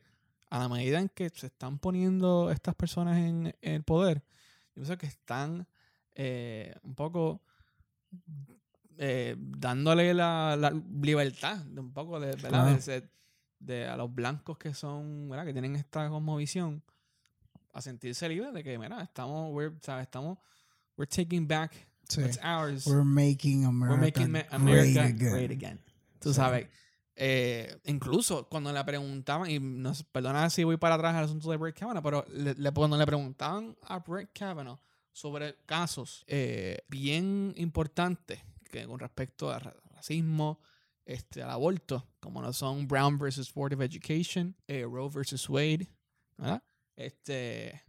a la medida en que se están poniendo estas personas en, en el poder, yo pienso que están eh, un poco eh, dándole la, la libertad de un poco de, ¿verdad? Claro. de, de a los blancos que son, ¿verdad? que tienen esta como visión a sentirse libres de que, mira, estamos, we're, ¿sabes? estamos, we're taking back Sí. what's ours. We're making America, We're making Ma- America great again. great again. Tú Sí. sabes. Eh, incluso cuando le preguntaban, y no sé, perdona si voy para atrás al asunto de Brett Kavanaugh, pero le- cuando le preguntaban a Brett Kavanaugh sobre casos eh, bien importantes que con respecto al ra- racismo, este, al aborto, como no son Brown versus Board of Education, eh, Roe versus Wade, ¿verdad? Este,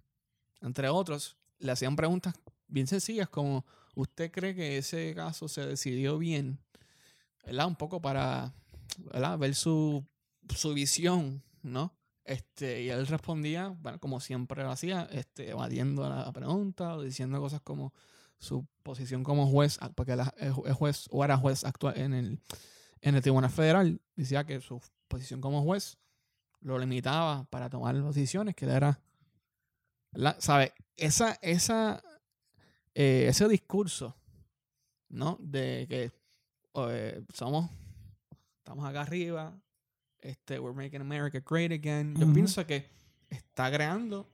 entre otros, le hacían preguntas bien sencillas como ¿usted cree que ese caso se decidió bien? ¿Verdad? Un poco para ¿verdad? ver su, su visión, ¿no? Este, y él respondía, bueno, como siempre lo hacía, este, evadiendo la pregunta o diciendo cosas como su posición como juez, ah, porque él es ju- es juez o era juez actual en el, en el Tribunal Federal, decía que su posición como juez lo limitaba para tomar decisiones, que era, ¿verdad? ¿sabe? Esa, esa, eh, ese discurso, ¿no? De que eh, somos, estamos acá arriba, este, we're making America great again. Yo pienso que está creando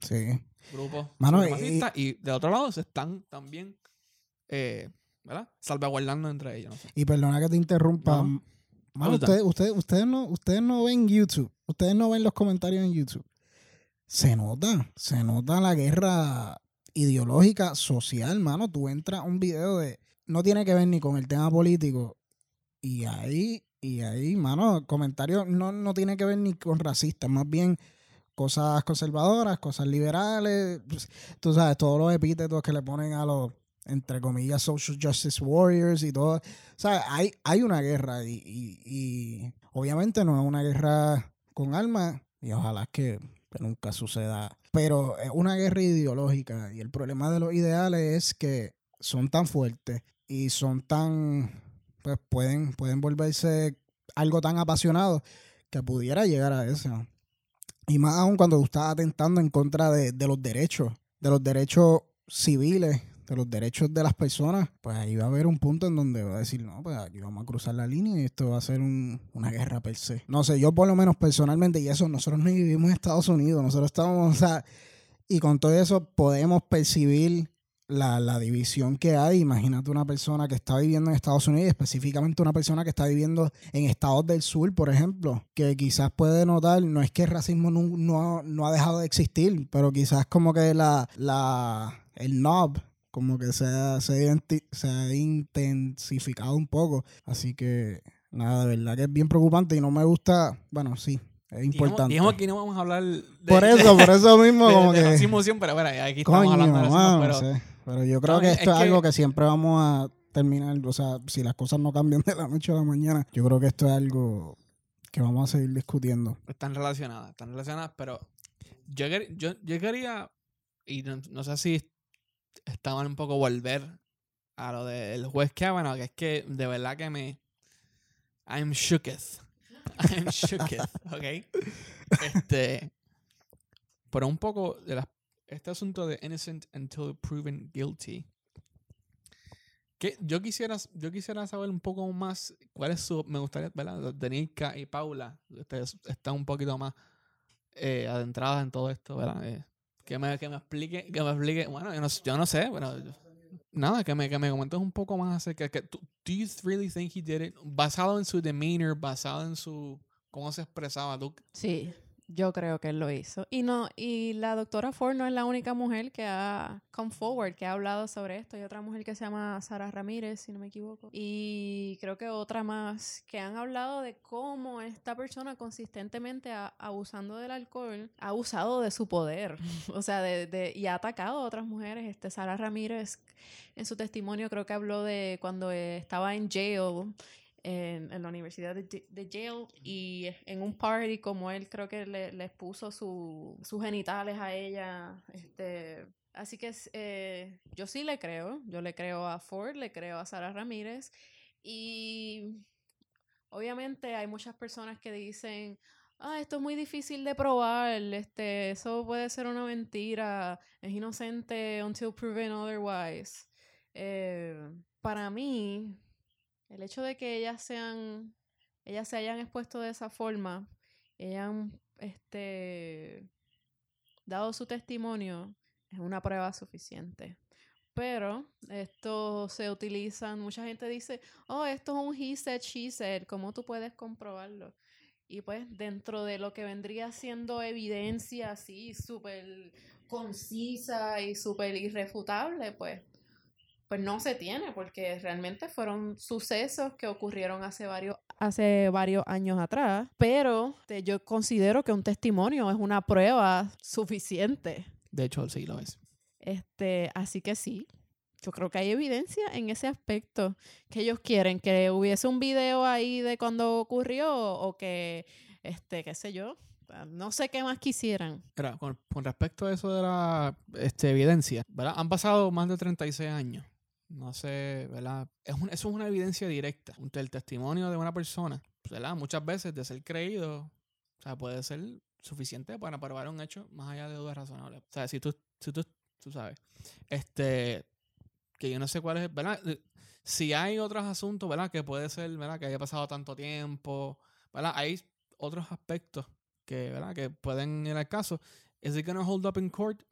Sí. grupos Mano, y- de otro lado se están también, eh, ¿verdad? Salvaguardando entre ellos. No sé. Y perdona que te interrumpa. No. Mano, ustedes, ustedes, ustedes, no, ustedes no ven YouTube. Ustedes no ven los comentarios en YouTube. Se nota, se nota la guerra ideológica, social, mano. Tú entras un video de. No tiene que ver ni con el tema político. Y ahí, y ahí, mano, comentarios no, no tiene que ver ni con racistas, más bien cosas conservadoras, cosas liberales. pues, Tú sabes, todos los epítetos que le ponen a los, entre comillas, social justice warriors y todo. O hay, hay una guerra y, y- y obviamente no es una guerra con armas y ojalá que nunca suceda. Pero es una guerra ideológica y el problema de los ideales es que son tan fuertes y son tan, pues pueden, pueden volverse algo tan apasionado que pudiera llegar a eso. Y más aún cuando tú estás atentando en contra de, de los derechos, de los derechos civiles, de los derechos de las personas, pues ahí va a haber un punto en donde va a decir, no, pues aquí vamos a cruzar la línea y esto va a ser un- una guerra per se. No sé, yo por lo menos personalmente, y eso, nosotros no vivimos en Estados Unidos, nosotros estamos, o sea, y con todo eso podemos percibir la, la división que hay. Imagínate una persona que está viviendo en Estados Unidos, específicamente una persona que está viviendo en estados del sur, por ejemplo, que quizás puede notar, no es que el racismo no, no, no ha dejado de existir, pero quizás como que la, la, el knob como que se ha, se, se ha intensificado un poco. Así que nada, de verdad que es bien preocupante y no me gusta, bueno, sí, es importante. dijimos que no vamos a hablar de, por (laughs) eso, por eso mismo, de- como de que... racismo siempre, pero bueno, aquí estamos Coño, hablando de racismo, mano, pero. Pero yo creo No, que es esto es, que- algo que siempre vamos a terminar. O sea, si las cosas no cambian de la noche a la mañana, yo creo que esto es algo que vamos a seguir discutiendo. Están relacionadas, están relacionadas, pero yo, yo, yo quería, y no, no sé si estaban un poco volver a lo del juez Kavanaugh, que es que de verdad que me... I'm shooketh. I'm shooketh, (laughs) ¿ok? Este... Pero un poco de las, este asunto de innocent until proven guilty. Que yo quisiera, yo quisiera saber un poco más cuál es su. Me gustaría, ¿verdad? Denica y Paula, ustedes están un poquito más eh, adentradas en todo esto, ¿verdad? Eh, que, me, que me explique, que me explique. Bueno, yo no, yo no sé, pero. Nada, que me, que me comentes un poco más acerca que Do you really think he did it? Basado en su demeanor, basado en su. cómo se expresaba. ¿tú, Sí, yo creo que él lo hizo. Y no, y la doctora Ford no es la única mujer que ha come forward, que ha hablado sobre esto. Hay otra mujer que se llama Sara Ramírez, si no me equivoco. Y creo que otra más que han hablado de cómo esta persona consistentemente abusando del alcohol ha abusado de su poder. (laughs) o sea, de, de- y ha atacado a otras mujeres. Este Sara Ramírez en su testimonio creo que habló de cuando estaba en jail en, en la Universidad de, de- de Yale y en un party como él creo que le, les puso su, sus genitales a ella. Este, así que eh, yo sí le creo, yo le creo a Ford, le creo a Sara Ramírez y obviamente hay muchas personas que dicen, ah, esto es muy difícil de probar, este, eso puede ser una mentira, es inocente until proven otherwise. Eh, para mí, el hecho de que ellas sean, ellas se hayan expuesto de esa forma, hayan este, dado su testimonio, es una prueba suficiente. Pero esto se utilizan, mucha gente dice, oh, esto es un he said, she said, ¿cómo tú puedes comprobarlo? Y pues dentro de lo que vendría siendo evidencia así, súper concisa y súper irrefutable, pues pues no se tiene, porque realmente fueron sucesos que ocurrieron hace varios, hace varios años atrás, pero te- yo considero que un testimonio es una prueba suficiente. De hecho, sí lo es. Este, así que sí, yo creo que hay evidencia en ese aspecto que ellos quieren, que hubiese un video ahí de cuando ocurrió o que, este, qué sé yo, no sé qué más quisieran. Con, con respecto a eso de la este, evidencia, ¿verdad? Han pasado más de 36 años. No sé, ¿verdad? Es un- eso es una evidencia directa. El testimonio de una persona, ¿verdad? Muchas veces de ser creído, o sea, puede ser suficiente para probar un hecho más allá de dudas razonables. O sea, si tú, si tú, tú sabes, este, que yo no sé cuál es, ¿verdad? Si hay otros asuntos, ¿verdad? Que puede ser, ¿verdad? Que haya pasado tanto tiempo, ¿verdad? Hay otros aspectos que, ¿verdad? Que pueden ir al caso. ¿Is it gonna hold up in court?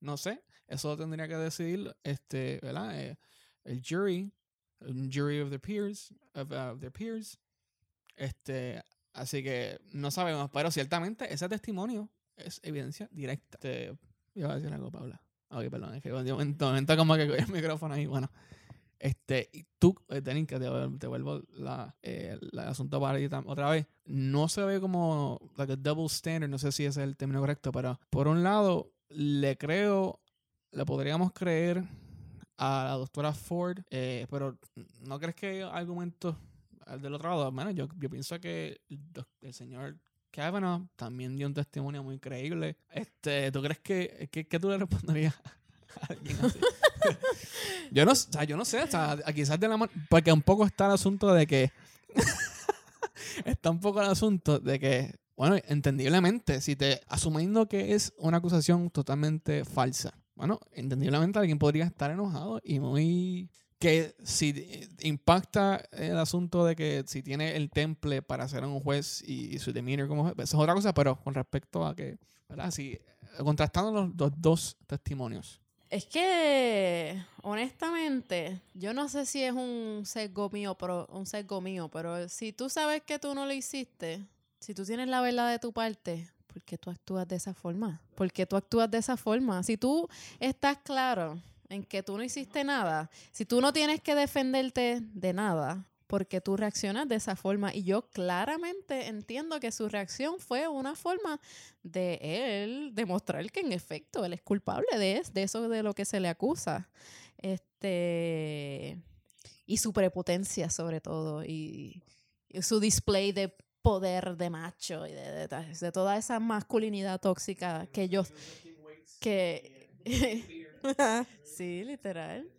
No sé. Eso lo tendría que decidir, este, ¿verdad? Eh, el jury, un jury of their peers, of, uh, their peers. Este, así que no sabemos, pero ciertamente ese testimonio es evidencia directa. Este, iba a decir algo, Paula. Ok, perdón, es que de momento, momento como que el micrófono ahí, bueno. Este, y tú, eh, Tenin, que te, te vuelvo la, eh, la asunto para ti otra vez, no se ve como like a double standard, no sé si ese es el término correcto, pero por un lado, le creo, le podríamos creer a la doctora Ford, eh, pero ¿no crees que hay argumentos del otro lado? Bueno, yo, yo pienso que el señor Kavanaugh también dio un testimonio muy creíble. Este, ¿Tú crees que, que, que tú le responderías a alguien así? (laughs) yo, no, o sea, yo no sé, o sea, quizás de la mano, porque un poco está el asunto de que, (laughs) está un poco el asunto de que, bueno, entendiblemente, si te, asumiendo que es una acusación totalmente falsa, bueno, entendiblemente alguien podría estar enojado y muy que si impacta el asunto de que si tiene el temple para ser un juez y, su demeanor como juez, eso es otra cosa, pero con respecto a que, ¿verdad? Si, contrastando los, los dos testimonios. Es que, honestamente, yo no sé si es un sesgo mío, pero un sesgo mío, pero si tú sabes que tú no lo hiciste, si tú tienes la verdad de tu parte, ¿por qué tú actúas de esa forma? ¿Por qué tú actúas de esa forma? Si tú estás claro en que tú no hiciste nada, si tú no tienes que defenderte de nada, porque tú reaccionas de esa forma. Y yo claramente entiendo que su reacción fue una forma de él demostrar que en efecto él es culpable de, es- de eso de lo que se le acusa. Este y su prepotencia sobre todo y su display de poder de macho y de, de, de toda esa masculinidad tóxica que yo que (laughs) sí, literal.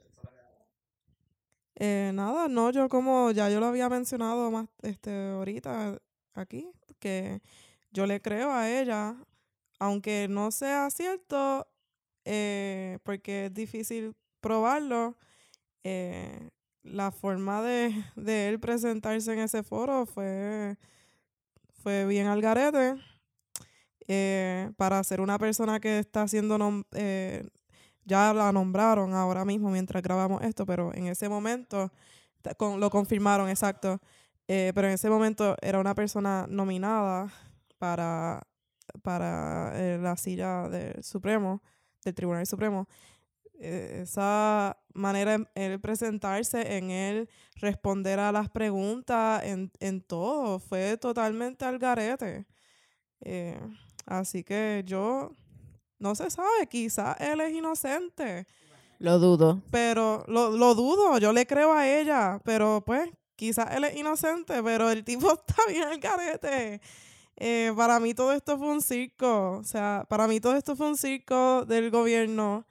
Eh, nada, no, yo como ya yo lo había mencionado más este ahorita aquí, que yo le creo a ella, aunque no sea cierto, eh, porque es difícil probarlo, eh, la forma de, de él presentarse en ese foro fue, fue bien al garete. Eh, para ser una persona que está nom- eh, ya la nombraron ahora mismo mientras grabamos esto, pero en ese momento con- lo confirmaron, exacto. Eh, pero en ese momento era una persona nominada para, para la silla del Supremo, del Tribunal Supremo. Eh, esa manera en él presentarse, en él responder a las preguntas, en, en todo, fue totalmente al garete. Eh, así que yo, no se sabe, quizás él es inocente, Lo dudo. pero lo, lo dudo, yo le creo a ella, pero pues quizás él es inocente, pero el tipo (laughs) está bien al garete. Eh, para mí todo esto fue un circo, o sea, para mí todo esto fue un circo del gobierno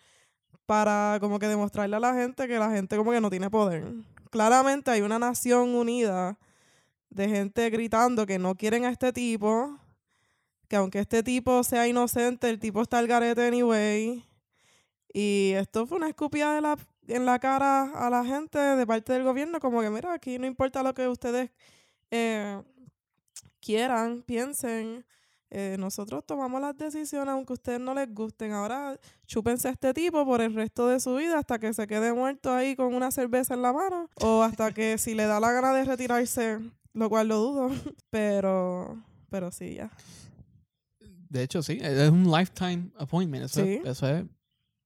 para como que demostrarle a la gente que la gente como que no tiene poder. Claramente hay una nación unida de gente gritando que no quieren a este tipo, que aunque este tipo sea inocente, el tipo está al garete anyway. Y esto fue una escupida de la, en la cara a la gente de parte del gobierno, como que mira, aquí no importa lo que ustedes eh, quieran, piensen, eh, nosotros tomamos las decisiones aunque a ustedes no les gusten. Ahora chúpense a este tipo por el resto de su vida hasta que se quede muerto ahí con una cerveza en la mano o hasta que si le da la gana de retirarse, lo cual lo dudo, (laughs) pero, pero sí, ya. De hecho, sí, es un lifetime appointment. Eso, Sí. es, eso es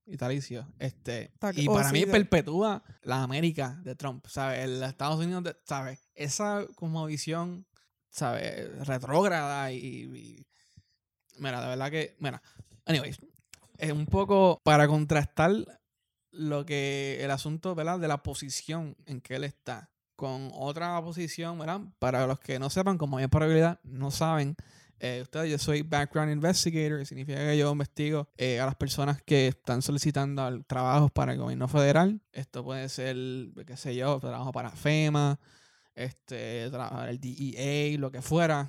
vitalicio. Este, y para mí perpetúa la América de Trump, ¿sabes? El Estados Unidos, ¿sabes? Esa como visión, ¿sabes? Retrógrada y, y- Mira, de verdad que... Mira, anyways, es un poco para contrastar lo que el asunto, ¿verdad? De la posición en que él está con otra posición, ¿verdad? Para los que no sepan, como hay probabilidad, no saben, eh, ustedes, yo soy background investigator, significa que yo investigo eh, a las personas que están solicitando trabajos para el gobierno federal. Esto puede ser, qué sé yo, trabajo para FEMA, este, el DEA, lo que fuera.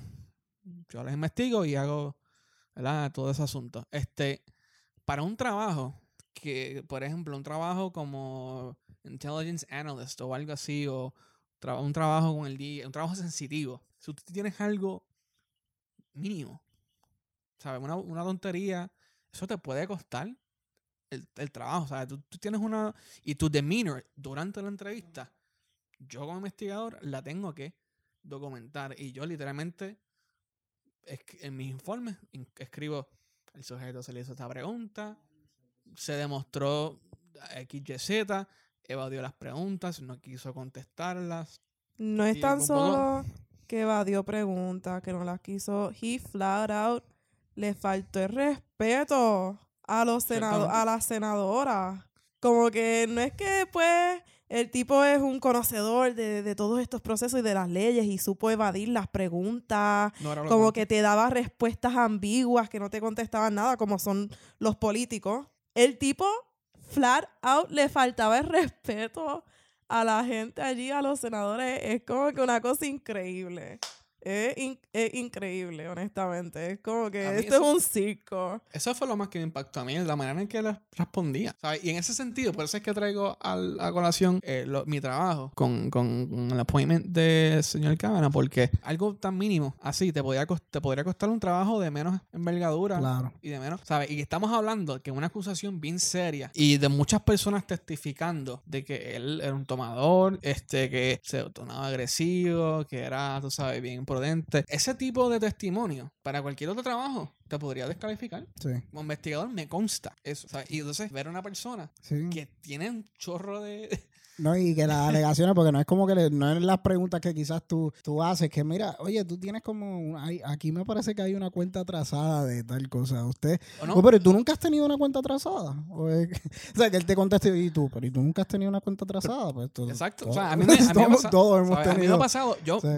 Yo les investigo y hago, Todo ese asunto. Este, para un trabajo que, por ejemplo, un trabajo como Intelligence Analyst o algo así, o un trabajo con el DEA, un trabajo sensitivo. Si tú tienes algo mínimo, ¿sabes? Una, una tontería, eso te puede costar el, el trabajo, ¿sabes? Tú, tú tienes una... Y tu demeanor durante la entrevista, yo como investigador la tengo que documentar. Y yo literalmente, en mis informes, in- escribo, el sujeto se le hizo esta pregunta, se demostró XYZ, evadió las preguntas, no quiso contestarlas. No es tan solo que evadió preguntas, que no las quiso. He flat out le faltó el respeto a los senado a las senadoras. Como que no es que pues el tipo es un conocedor de, de todos estos procesos y de las leyes y supo evadir las preguntas. No Como cuanto. que te daba respuestas ambiguas que no te contestaban nada, como son los políticos. El tipo, flat out, le faltaba el respeto a la gente allí, a los senadores. Es como que una cosa increíble. Es, in- es increíble, honestamente. Es como que A esto eso- es un circo. Eso fue lo más que me impactó a mí, la manera en que él respondía. ¿sabes? Y en ese sentido, por eso es que traigo al- a colación eh, lo- mi trabajo con, con- con el appointment del señor Cámara, porque algo tan mínimo así te podría, cos- te podría costar un trabajo de menos envergadura. Claro. Y de menos, ¿sabes? Y estamos hablando que una acusación bien seria y de muchas personas testificando de que él era un tomador, este, que se tornaba agresivo, que era, tú sabes, bien Ese tipo de testimonio para cualquier otro trabajo te podría descalificar. Sí. Como investigador me consta eso, ¿sabes? Y entonces ver a una persona Sí. que tiene un chorro de... (laughs) No, y que las alegaciones, porque no es como que le- no es las preguntas que quizás tú, tú haces, que mira, oye, tú tienes como, hay- aquí me parece que hay una cuenta atrasada de tal cosa. Usted, ¿O no? Oh, pero tú nunca has tenido una cuenta atrasada. O, es (laughs) o sea, que él te conteste, y tú, pero ¿y tú nunca has tenido una cuenta atrasada? Pues tú- Exacto. O todo- sea, a mí me, a mí me ha (laughs) todos- pasado, todos hemos ¿sabes? A mí me ha tenido. pasado, yo... o sea,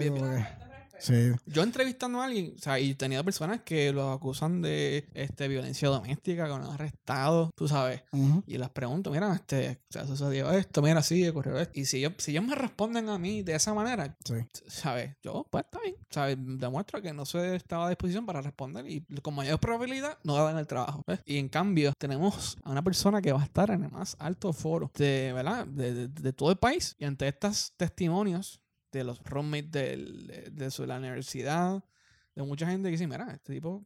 Sí. Yo entrevistando a alguien, o sea, y tenía personas que los acusan de este, violencia doméstica, que lo han arrestado, tú sabes. Ujú. Y les pregunto, mira, este, o sea, sucedió esto, mira, sí, ocurrió esto. Y si ellos, si ellos me responden a mí de esa manera, Sí. ¿sabes? Yo, pues está bien, ¿sabes? Demuestro que no se estaba a disposición para responder y con mayor probabilidad no dar el trabajo. ¿ves? Y en cambio, tenemos a una persona que va a estar en el más alto foro de, ¿verdad? De, de- de todo el país y ante estos testimonios de los roommates de, de su, la universidad, de mucha gente que dice, mira, este tipo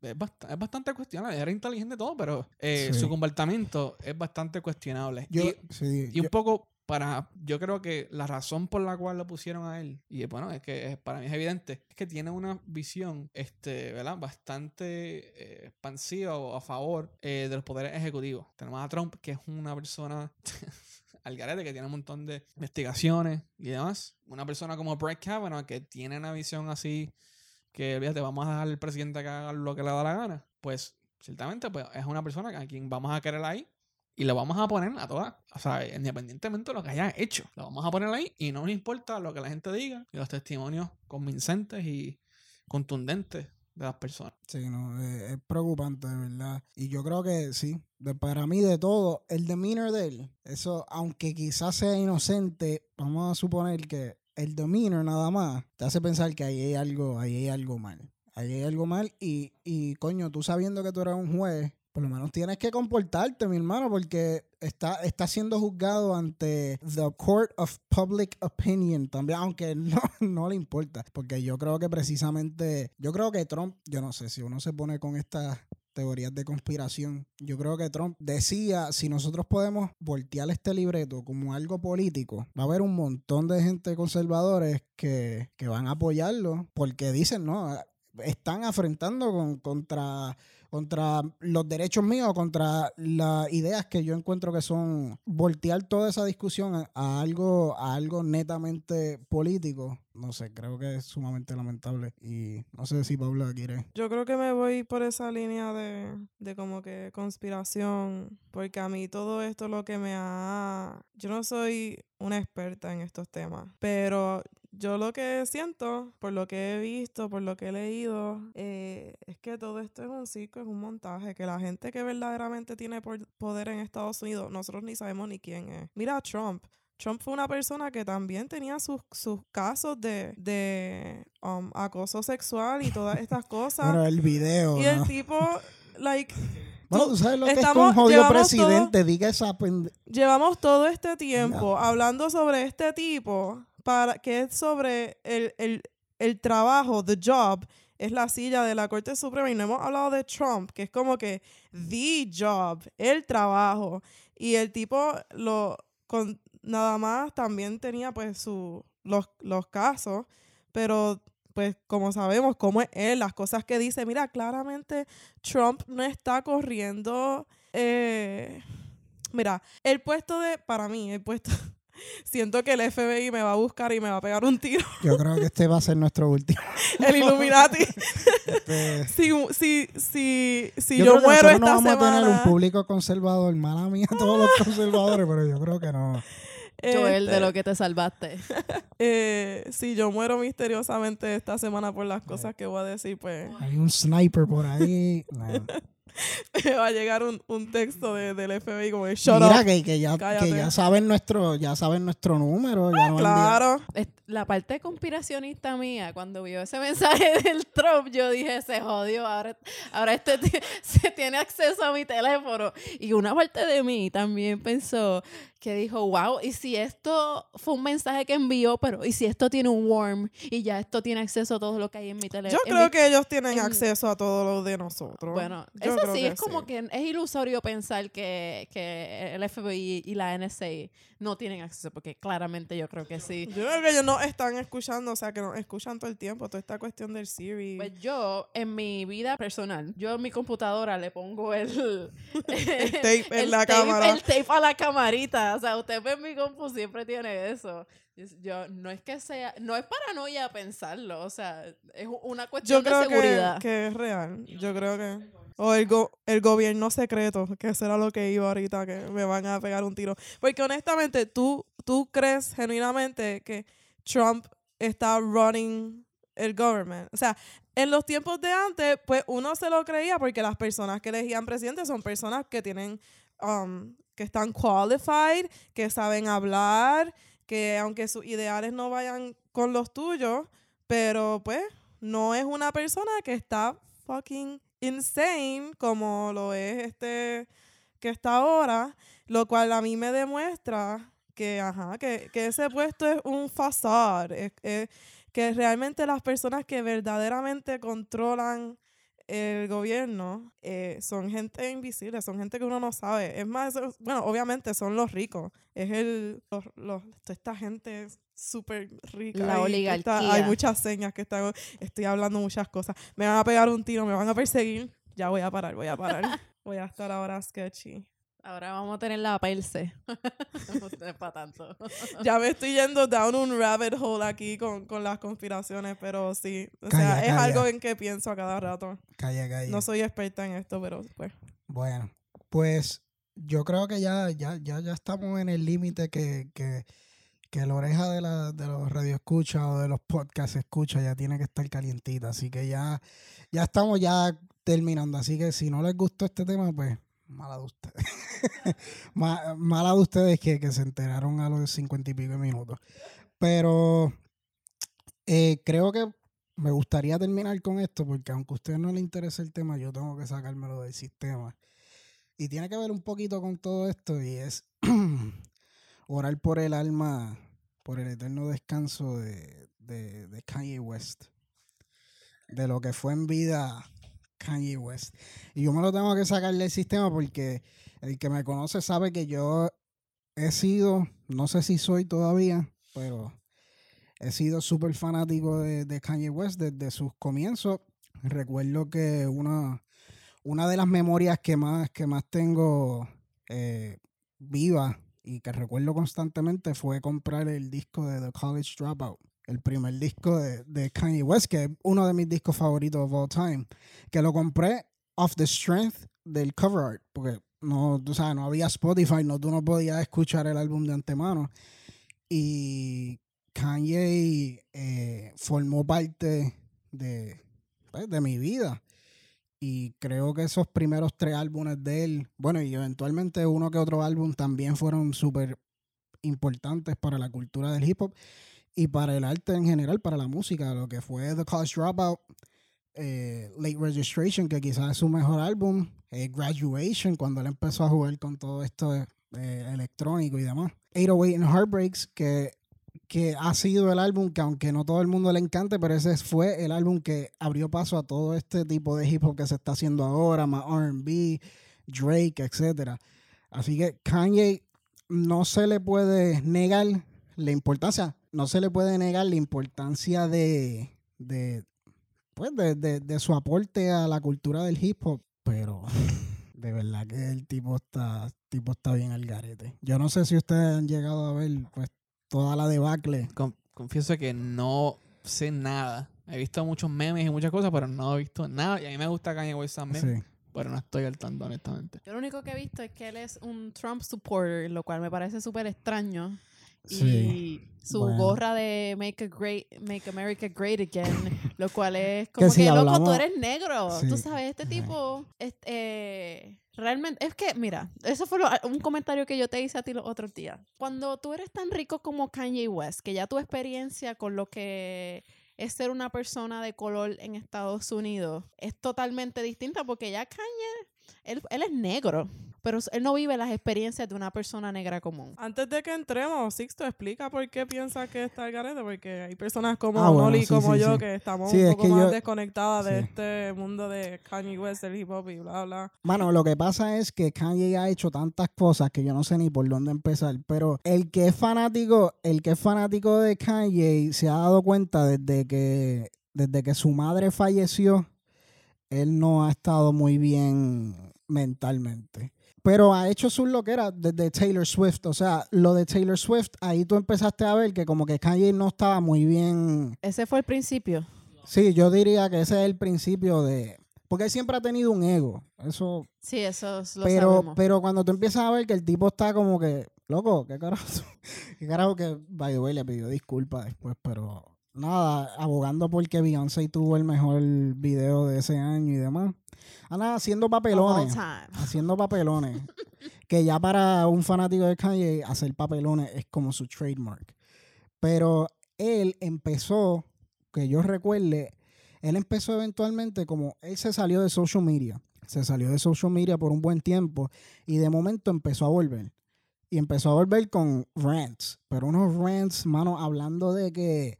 es, bast- es bastante cuestionable, era inteligente todo, pero eh, Sí. su comportamiento es bastante cuestionable. Yo, Y- sí, y un poco para, yo creo que la razón por la cual lo pusieron a él, y bueno, es que para mí es evidente, es que tiene una visión, este, ¿verdad? Bastante eh, expansiva o a favor eh, de los poderes ejecutivos. Tenemos a Trump, que es una persona (laughs) al garete, que tiene un montón de investigaciones y demás. Una persona como Brett Kavanaugh, que tiene una visión así, que, fíjate, vamos a dejar al presidente que haga lo que le da la gana. Pues, ciertamente, pues, es una persona a quien vamos a querer ahí y lo vamos a poner a todas, o sea, independientemente de lo que haya hecho, lo vamos a poner ahí y no nos importa lo que la gente diga y los testimonios convincentes y contundentes de las personas. Sí, no, eh, es preocupante, de verdad. Y yo creo que sí, de- para mí de todo, el demeanor de él, eso, aunque quizás sea inocente, vamos a suponer que el demeanor nada más te hace pensar que ahí hay algo, ahí hay algo mal. Ahí hay algo mal y, y coño, tú sabiendo que tú eres un juez, por lo menos tienes que comportarte, mi hermano, porque está, está siendo juzgado ante the Court of Public Opinion también, aunque (laughs) no, no le importa, porque yo creo que precisamente, yo creo que Trump, yo no sé si uno se pone con estas teorías de conspiración, yo creo que Trump decía, si nosotros podemos voltear este libreto como algo político, va a haber un montón de gente conservadores que, que van a apoyarlo, porque dicen, no, están afrentando con, contra contra los derechos míos, contra las ideas que yo encuentro que son voltear toda esa discusión a, algo a algo netamente político. No sé, creo que es sumamente lamentable y no sé si Paula quiere. Yo creo que me voy por esa línea de, de como que conspiración, porque a mí todo esto lo que me ha... Yo no soy una experta en estos temas, pero yo lo que siento, por lo que he visto, por lo que he leído, eh, es que todo esto es un circo, es un montaje, que la gente que verdaderamente tiene poder en Estados Unidos, nosotros ni sabemos ni quién es. Mira a Trump. Trump fue una persona que también tenía sus, sus casos de, de um, acoso sexual y todas estas cosas. Bueno, el video. y el tipo, like, (laughs) Bueno, tú- sabes lo que es con un jodido presidente. Diga esa pende- llevamos todo este tiempo hablando sobre este tipo, que es sobre el, el, el trabajo, the job, es la silla de la Corte Suprema y no hemos hablado de Trump, que es como que the job, el trabajo. Y el tipo lo con nada más también tenía pues su los, los casos, pero pues como sabemos cómo es él, las cosas que dice, mira, claramente Trump no está corriendo eh, Mira, el puesto de, para mí, el puesto, siento que el FBI me va a buscar y me va a pegar un tiro. (laughs) Yo creo que este va a ser nuestro último. (laughs) El Illuminati. Este, si, si, si, si yo muero esta no vamos a tener un semana. público conservador. Mala mía, (laughs) todos los conservadores, pero yo creo que no. Joel, de este, lo que te salvaste. eh, si yo muero misteriosamente esta semana por las cosas que voy a decir, pues Hay un sniper por ahí. No. Me (laughs) va a llegar un, un texto de- del FBI como de shut Mira up. que, que ya, que ya saben nuestro, ya saben nuestro número. Ya Claro. La parte conspiracionista mía, cuando vio ese mensaje (laughs) del Trump, yo dije, se jodió, ahora, ahora este (laughs) se tiene acceso a mi teléfono. Y una parte de mí también pensó que dijo, wow, y si esto fue un mensaje que envió, pero y si esto tiene un worm y ya esto tiene acceso a todo lo que hay en mi teléfono. Yo creo que ellos tienen en- acceso a todo lo de nosotros. Bueno, Yo eso creo sí, que es como que es ilusorio pensar que, que el FBI y la NSA no tienen acceso, porque claramente yo creo que sí. Yo creo que ellos no están escuchando, o sea, que nos escuchan todo el tiempo, toda esta cuestión del Siri. Pues yo, en mi vida personal, yo en mi computadora le pongo el, (laughs) (laughs) El tape en la tape- cámara. El tape a la camarita. O sea, usted ve mi compu siempre tiene eso. Yo, no es que sea, no es paranoia pensarlo, o sea, es una cuestión Yo creo de que, seguridad. que es real. Yo creo que. O el, go- el gobierno secreto, que será lo que iba ahorita, que me van a pegar un tiro. Porque honestamente, ¿tú, tú crees genuinamente que Trump está running el government. O sea, en los tiempos de antes, pues uno se lo creía porque las personas que elegían presidente son personas que tienen, um, que están qualified, que saben hablar, que aunque sus ideales no vayan con los tuyos, pero pues no es una persona que está fucking insane como lo es este que está ahora, lo cual a mí me demuestra que, ajá, que, que ese puesto es un fasad, es- es- que realmente las personas que verdaderamente controlan el gobierno eh, son gente invisible, son gente que uno no sabe. Es más, eso- bueno, obviamente son los ricos. Es el, los, los- toda esta gente súper rica. La que está- hay oligarquía. muchas señas que están, estoy hablando muchas cosas. Me van a pegar un tiro, me van a perseguir. Ya voy a parar, voy a parar. (laughs) voy a estar ahora sketchy. Ahora vamos a tener la perse. no es para tanto. (laughs) Ya me estoy yendo down un rabbit hole aquí con, con las conspiraciones, pero sí. O sea, Calla, es calla. algo en que pienso a cada rato. Calla, calla. No soy experta en esto, pero pues. Bueno, pues yo creo que ya, ya, ya, ya estamos en el límite que, que, que la oreja de, la, de los radioescuchas o de los podcasts escucha ya tiene que estar calientita. Así que ya, ya estamos ya terminando. Así que si no les gustó este tema, pues mala de ustedes. (laughs) Ma- mala de ustedes que, que se enteraron a los cincuenta y pico de minutos. Pero eh, creo que me gustaría terminar con esto porque aunque a ustedes no les interese el tema, yo tengo que sacármelo del sistema. Y tiene que ver un poquito con todo esto y es (clears throat) orar por el alma, por el eterno descanso de, de, de Kanye West. De lo que fue en vida Kanye West. Y yo me lo tengo que sacar del sistema porque el que me conoce sabe que yo he sido, no sé si soy todavía, pero he sido súper fanático de, de Kanye West desde sus comienzos. Recuerdo que una, una de las memorias que más, que más tengo eh, viva y que recuerdo constantemente fue comprar el disco de The College Dropout, el primer disco de, Kanye West, que es uno de mis discos favoritos of all time, que lo compré off the strength del cover art, porque no, tú sabes, no había Spotify, no, tú no podías escuchar el álbum de antemano. Y Kanye eh, formó parte de, pues, de mi vida. Y creo que esos primeros tres álbumes de él, bueno, y eventualmente uno que otro álbum también fueron súper importantes para la cultura del hip hop y para el arte en general, para la música, lo que fue The College Dropout, eh, Late Registration, que quizás es su mejor álbum, eh, Graduation, cuando él empezó a jugar con todo esto electrónico y demás. 808 and Heartbreaks, que, que ha sido el álbum que aunque no todo el mundo le encante, pero ese fue el álbum que abrió paso a todo este tipo de hip hop que se está haciendo ahora, más R&B, Drake, etcétera. Así que Kanye no se le puede negar la importancia, no se le puede negar la importancia de, de, pues de, de- de su aporte a la cultura del hip hop, pero (laughs) de verdad que el tipo está, tipo está bien al garete. Yo no sé si ustedes han llegado a ver pues toda la debacle. Con- confieso que no sé nada. He visto muchos memes y muchas cosas, pero no he visto nada. Y a mí me gusta Kanye West también, Sí. pero no estoy al tanto, honestamente. Yo lo único que he visto es que él es un Trump supporter, lo cual me parece súper extraño. Sí. Y su Bueno. gorra de Make, a great, Make America Great Again, (laughs) lo cual es como que, si loco, hablamos- tú eres negro. Sí. Tú sabes, este tipo, este, eh, realmente, es que, mira, eso fue lo- un comentario que yo te hice a ti los otros días. Cuando tú eres tan rico como Kanye West, que ya tu experiencia con lo que es ser una persona de color en Estados Unidos es totalmente distinta porque ya Kanye, él, él es negro, pero él no vive las experiencias de una persona negra común. Antes de que entremos, Sixto, explica por qué piensa que está el garete, porque hay personas como Ah, bueno, Noli y sí, como sí, yo sí. que estamos Sí, un es poco que más yo- desconectadas de este mundo de Kanye West, el hip hop y bla, bla. Mano, lo que pasa es que Kanye ha hecho tantas cosas que yo no sé ni por dónde empezar. Pero el que es fanático, el que es fanático de Kanye se ha dado cuenta desde que, desde que su madre falleció, él no ha estado muy bien mentalmente. Pero ha hecho sus loqueras desde Taylor Swift. O sea, lo de Taylor Swift, ahí tú empezaste a ver que como que Kanye no estaba muy bien Ese fue el principio. Sí, yo diría que ese es el principio de... Porque él siempre ha tenido un ego. Eso... Sí, eso es- lo Pero, sabemos. pero cuando tú empiezas a ver que el tipo está como que... Loco, ¿qué carajo? (laughs) ¿Qué carajo que... By the way, le pidió disculpas después, pero... nada, abogando porque Beyoncé tuvo el mejor video de ese año y demás. Haciendo papelones. Haciendo papelones. que ya para un fanático de Kanye, hacer papelones es como su trademark. Pero él empezó, que yo recuerde, él empezó eventualmente como él se salió de social media. Se salió de social media por un buen tiempo y de momento empezó a volver. Y empezó a volver con rants. Pero unos rants, mano, hablando de que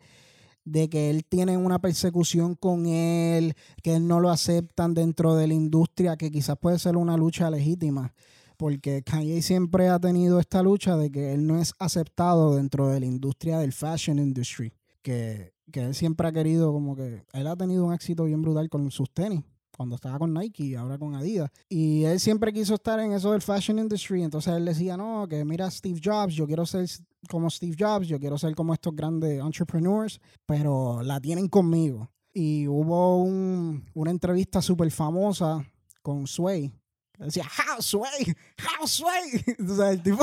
de que él tiene una persecución con él, que él no lo aceptan dentro de la industria, que quizás puede ser una lucha legítima, porque Kanye siempre ha tenido esta lucha de que él no es aceptado dentro de la industria del fashion industry, que, que él siempre ha querido como que, él ha tenido un éxito bien brutal con sus tenis, cuando estaba con Nike y ahora con Adidas. Y él siempre quiso estar en eso del fashion industry. Entonces él decía, no, que mira Steve Jobs, yo quiero ser como Steve Jobs, yo quiero ser como estos grandes entrepreneurs, pero la tienen conmigo. Y hubo un- una entrevista súper famosa con Sway. Decía, how Sway, how Sway. (laughs) Entonces el tipo,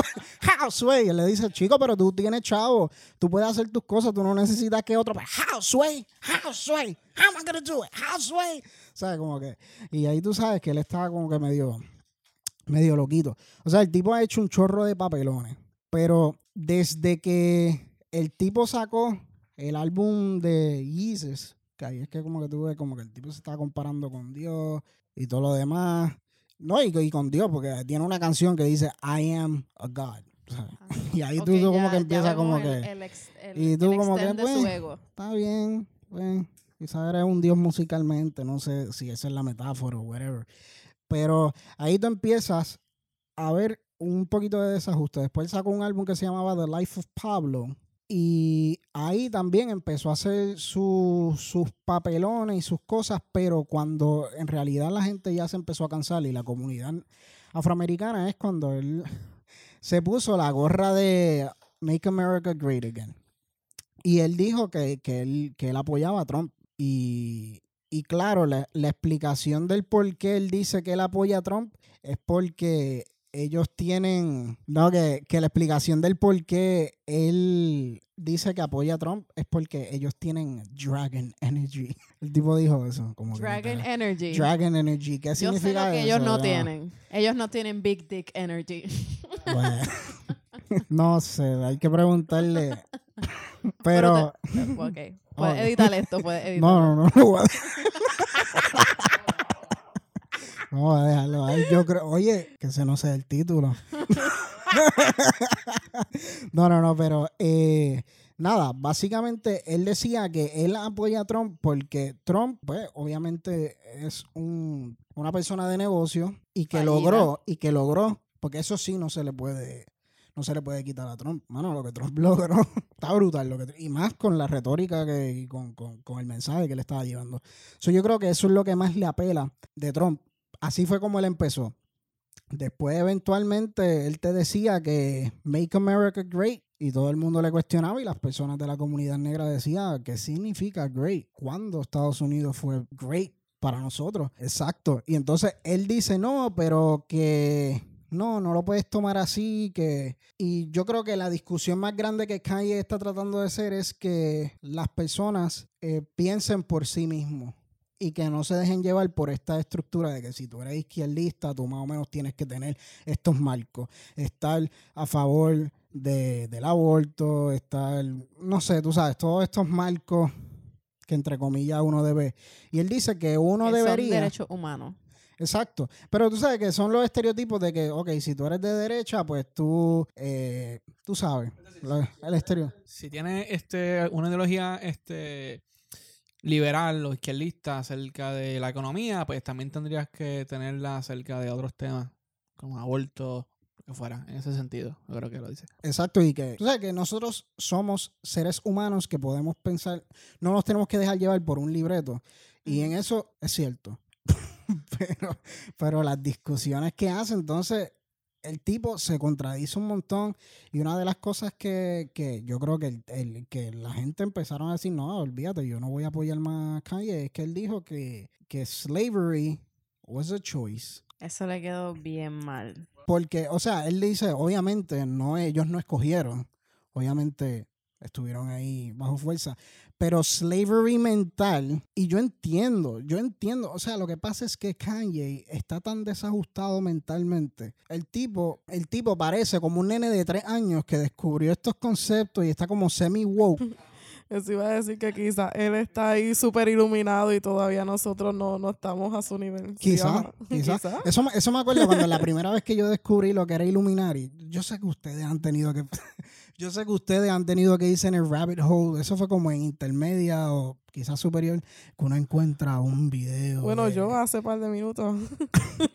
how Sway. Él le dice, chico, pero tú tienes chavo, tú puedes hacer tus cosas, tú no necesitas que otro. How Sway, how Sway, how am I gonna do it? How Sway. ¿Sabes? Como que. Y ahí tú sabes que él estaba como que medio, medio loquito. O sea, el tipo ha hecho un chorro de papelones. Pero desde que el tipo sacó el álbum de Yeezus, que ahí es que como que tú ves como que el tipo se está comparando con Dios y todo lo demás. No, y, y con Dios, porque tiene una canción que dice I am a God. (laughs) Y ahí tú, como que ya empieza como el- que el ex- el- y tú como que, pues, está bien, pues, quizás eres un dios musicalmente, no sé si esa es la metáfora o whatever. Pero ahí tú empiezas a ver un poquito de desajuste. Después sacó un álbum que se llamaba The Life of Pablo. Y ahí también empezó a hacer su- sus papelones y sus cosas, pero cuando en realidad la gente ya se empezó a cansar y la comunidad afroamericana es cuando él se puso la gorra de Make America Great Again. Y él dijo que, que él, que él apoyaba a Trump. Y, y claro, la, la explicación del por qué él dice que él apoya a Trump es porque ellos tienen, no, que, que la explicación del por qué él dice que apoya a Trump es porque ellos tienen Dragon Energy. (laughs) El tipo dijo eso. Como Dragon. Energy. Dragon Energy. ¿Qué Yo sé significa lo que eso? ellos no tienen. Ellos no tienen Big Dick Energy. Bueno, (laughs) no sé, hay que preguntarle. (laughs) Pero Pero. Puedes editar esto, puedes (laughs) editar. no, no, no lo voy a (laughs) No, voy a dejarlo ahí. Yo creo, oye, que ese no sea el título. (laughs) no, no, no, pero eh, nada, básicamente él decía que él apoya a Trump porque Trump, pues, obviamente es un, una persona de negocio y que Fallida. logró, y que logró, porque eso sí no se le puede, no se le puede quitar a Trump. Mano, lo que Trump (laughs) logró está brutal. Lo que, y más con la retórica que, y con, con- con el mensaje que le estaba llevando. So, yo creo que eso es lo que más le apela de Trump. Así fue como él empezó. Después, eventualmente, él te decía que Make America Great y todo el mundo le cuestionaba y las personas de la comunidad negra decían, ¿qué significa great? ¿Cuándo Estados Unidos fue great para nosotros? Exacto. Y entonces él dice, no, pero que no, no lo puedes tomar así, que... Y yo creo que la discusión más grande que Kanye está tratando de hacer es que las personas eh, piensen por sí mismos y que no se dejen llevar por esta estructura de que si tú eres izquierdista, tú más o menos tienes que tener estos marcos, estar a favor de, del aborto, estar, no sé, tú sabes, todos estos marcos que entre comillas uno debe. Y él dice que uno Que son debería... derechos humanos. Exacto. Pero tú sabes que son los estereotipos de que, ok, si tú eres de derecha, pues tú, eh, tú sabes, la- el estereo. Si tienes este, una ideología este, liberal o izquierdista acerca de la economía, pues también tendrías que tenerla acerca de otros temas, como aborto, lo que fuera, en ese sentido. Yo creo que lo dice. Exacto, y que, tú sabes que nosotros somos seres humanos que podemos pensar, no nos tenemos que dejar llevar por un libreto. Y en eso es cierto. (laughs) pero, pero las discusiones que hace, entonces, el tipo se contradice un montón. Y una de las cosas que, que yo creo que, el- el- que la gente empezaron a decir, no, olvídate, yo no voy a apoyar más a Kanye, es que él dijo que, que slavery was a choice. Eso le quedó bien mal. Porque, o sea, él dice, obviamente, no, ellos no escogieron, obviamente estuvieron ahí bajo fuerza, pero slavery mental, y yo entiendo, yo entiendo, o sea, lo que pasa es que Kanye está tan desajustado mentalmente. El tipo, el tipo parece como un nene de tres años que descubrió estos conceptos y está como semi-woke. (laughs) Eso iba a decir que quizás él está ahí súper iluminado y todavía nosotros no, no estamos a su nivel. Sí, Quizá, ajá. (laughs) quizá. Eso, eso me acuerdo cuando la primera vez que yo descubrí lo que era Illuminati. Yo sé que ustedes han tenido que. Yo sé que ustedes han tenido que irse en el rabbit hole. Eso fue como en intermedia o quizás superior, que uno encuentra un video. Bueno, de- yo hace par de minutos. (laughs)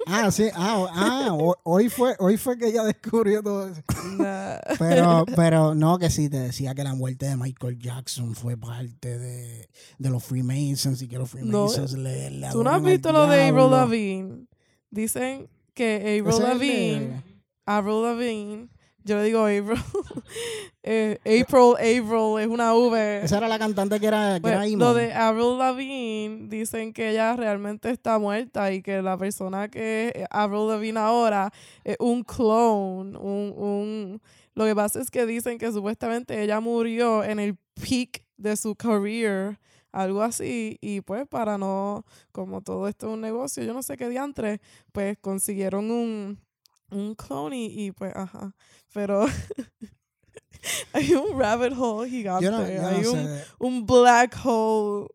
Ah, sí. Ah, ah, ho- hoy, fue, hoy fue que ella descubrió todo eso. Nah. Pero, (laughs) pero no, que sí, te decía que la muerte de Michael Jackson fue parte de, de los Freemasons y que los No. Freemasons le, le ¿Tú no has visto lo de Avril. Lavigne? Dicen que Avril Lavigne, Avril Lavigne, yo le digo Avril, (laughs) eh, April, Avril es una V. Esa era la cantante que era, que era lo de Avril Lavigne dicen que ella realmente está muerta y que la persona que es Avril Lavigne ahora es un clone, un, un lo que pasa es que dicen que supuestamente ella murió en el peak de su career, algo así, y pues para no, como todo esto es un negocio, yo no sé qué diantre, pues consiguieron un, un clone y, y pues, ajá, pero (laughs) hay un rabbit hole gigante, no, hay un, un black hole.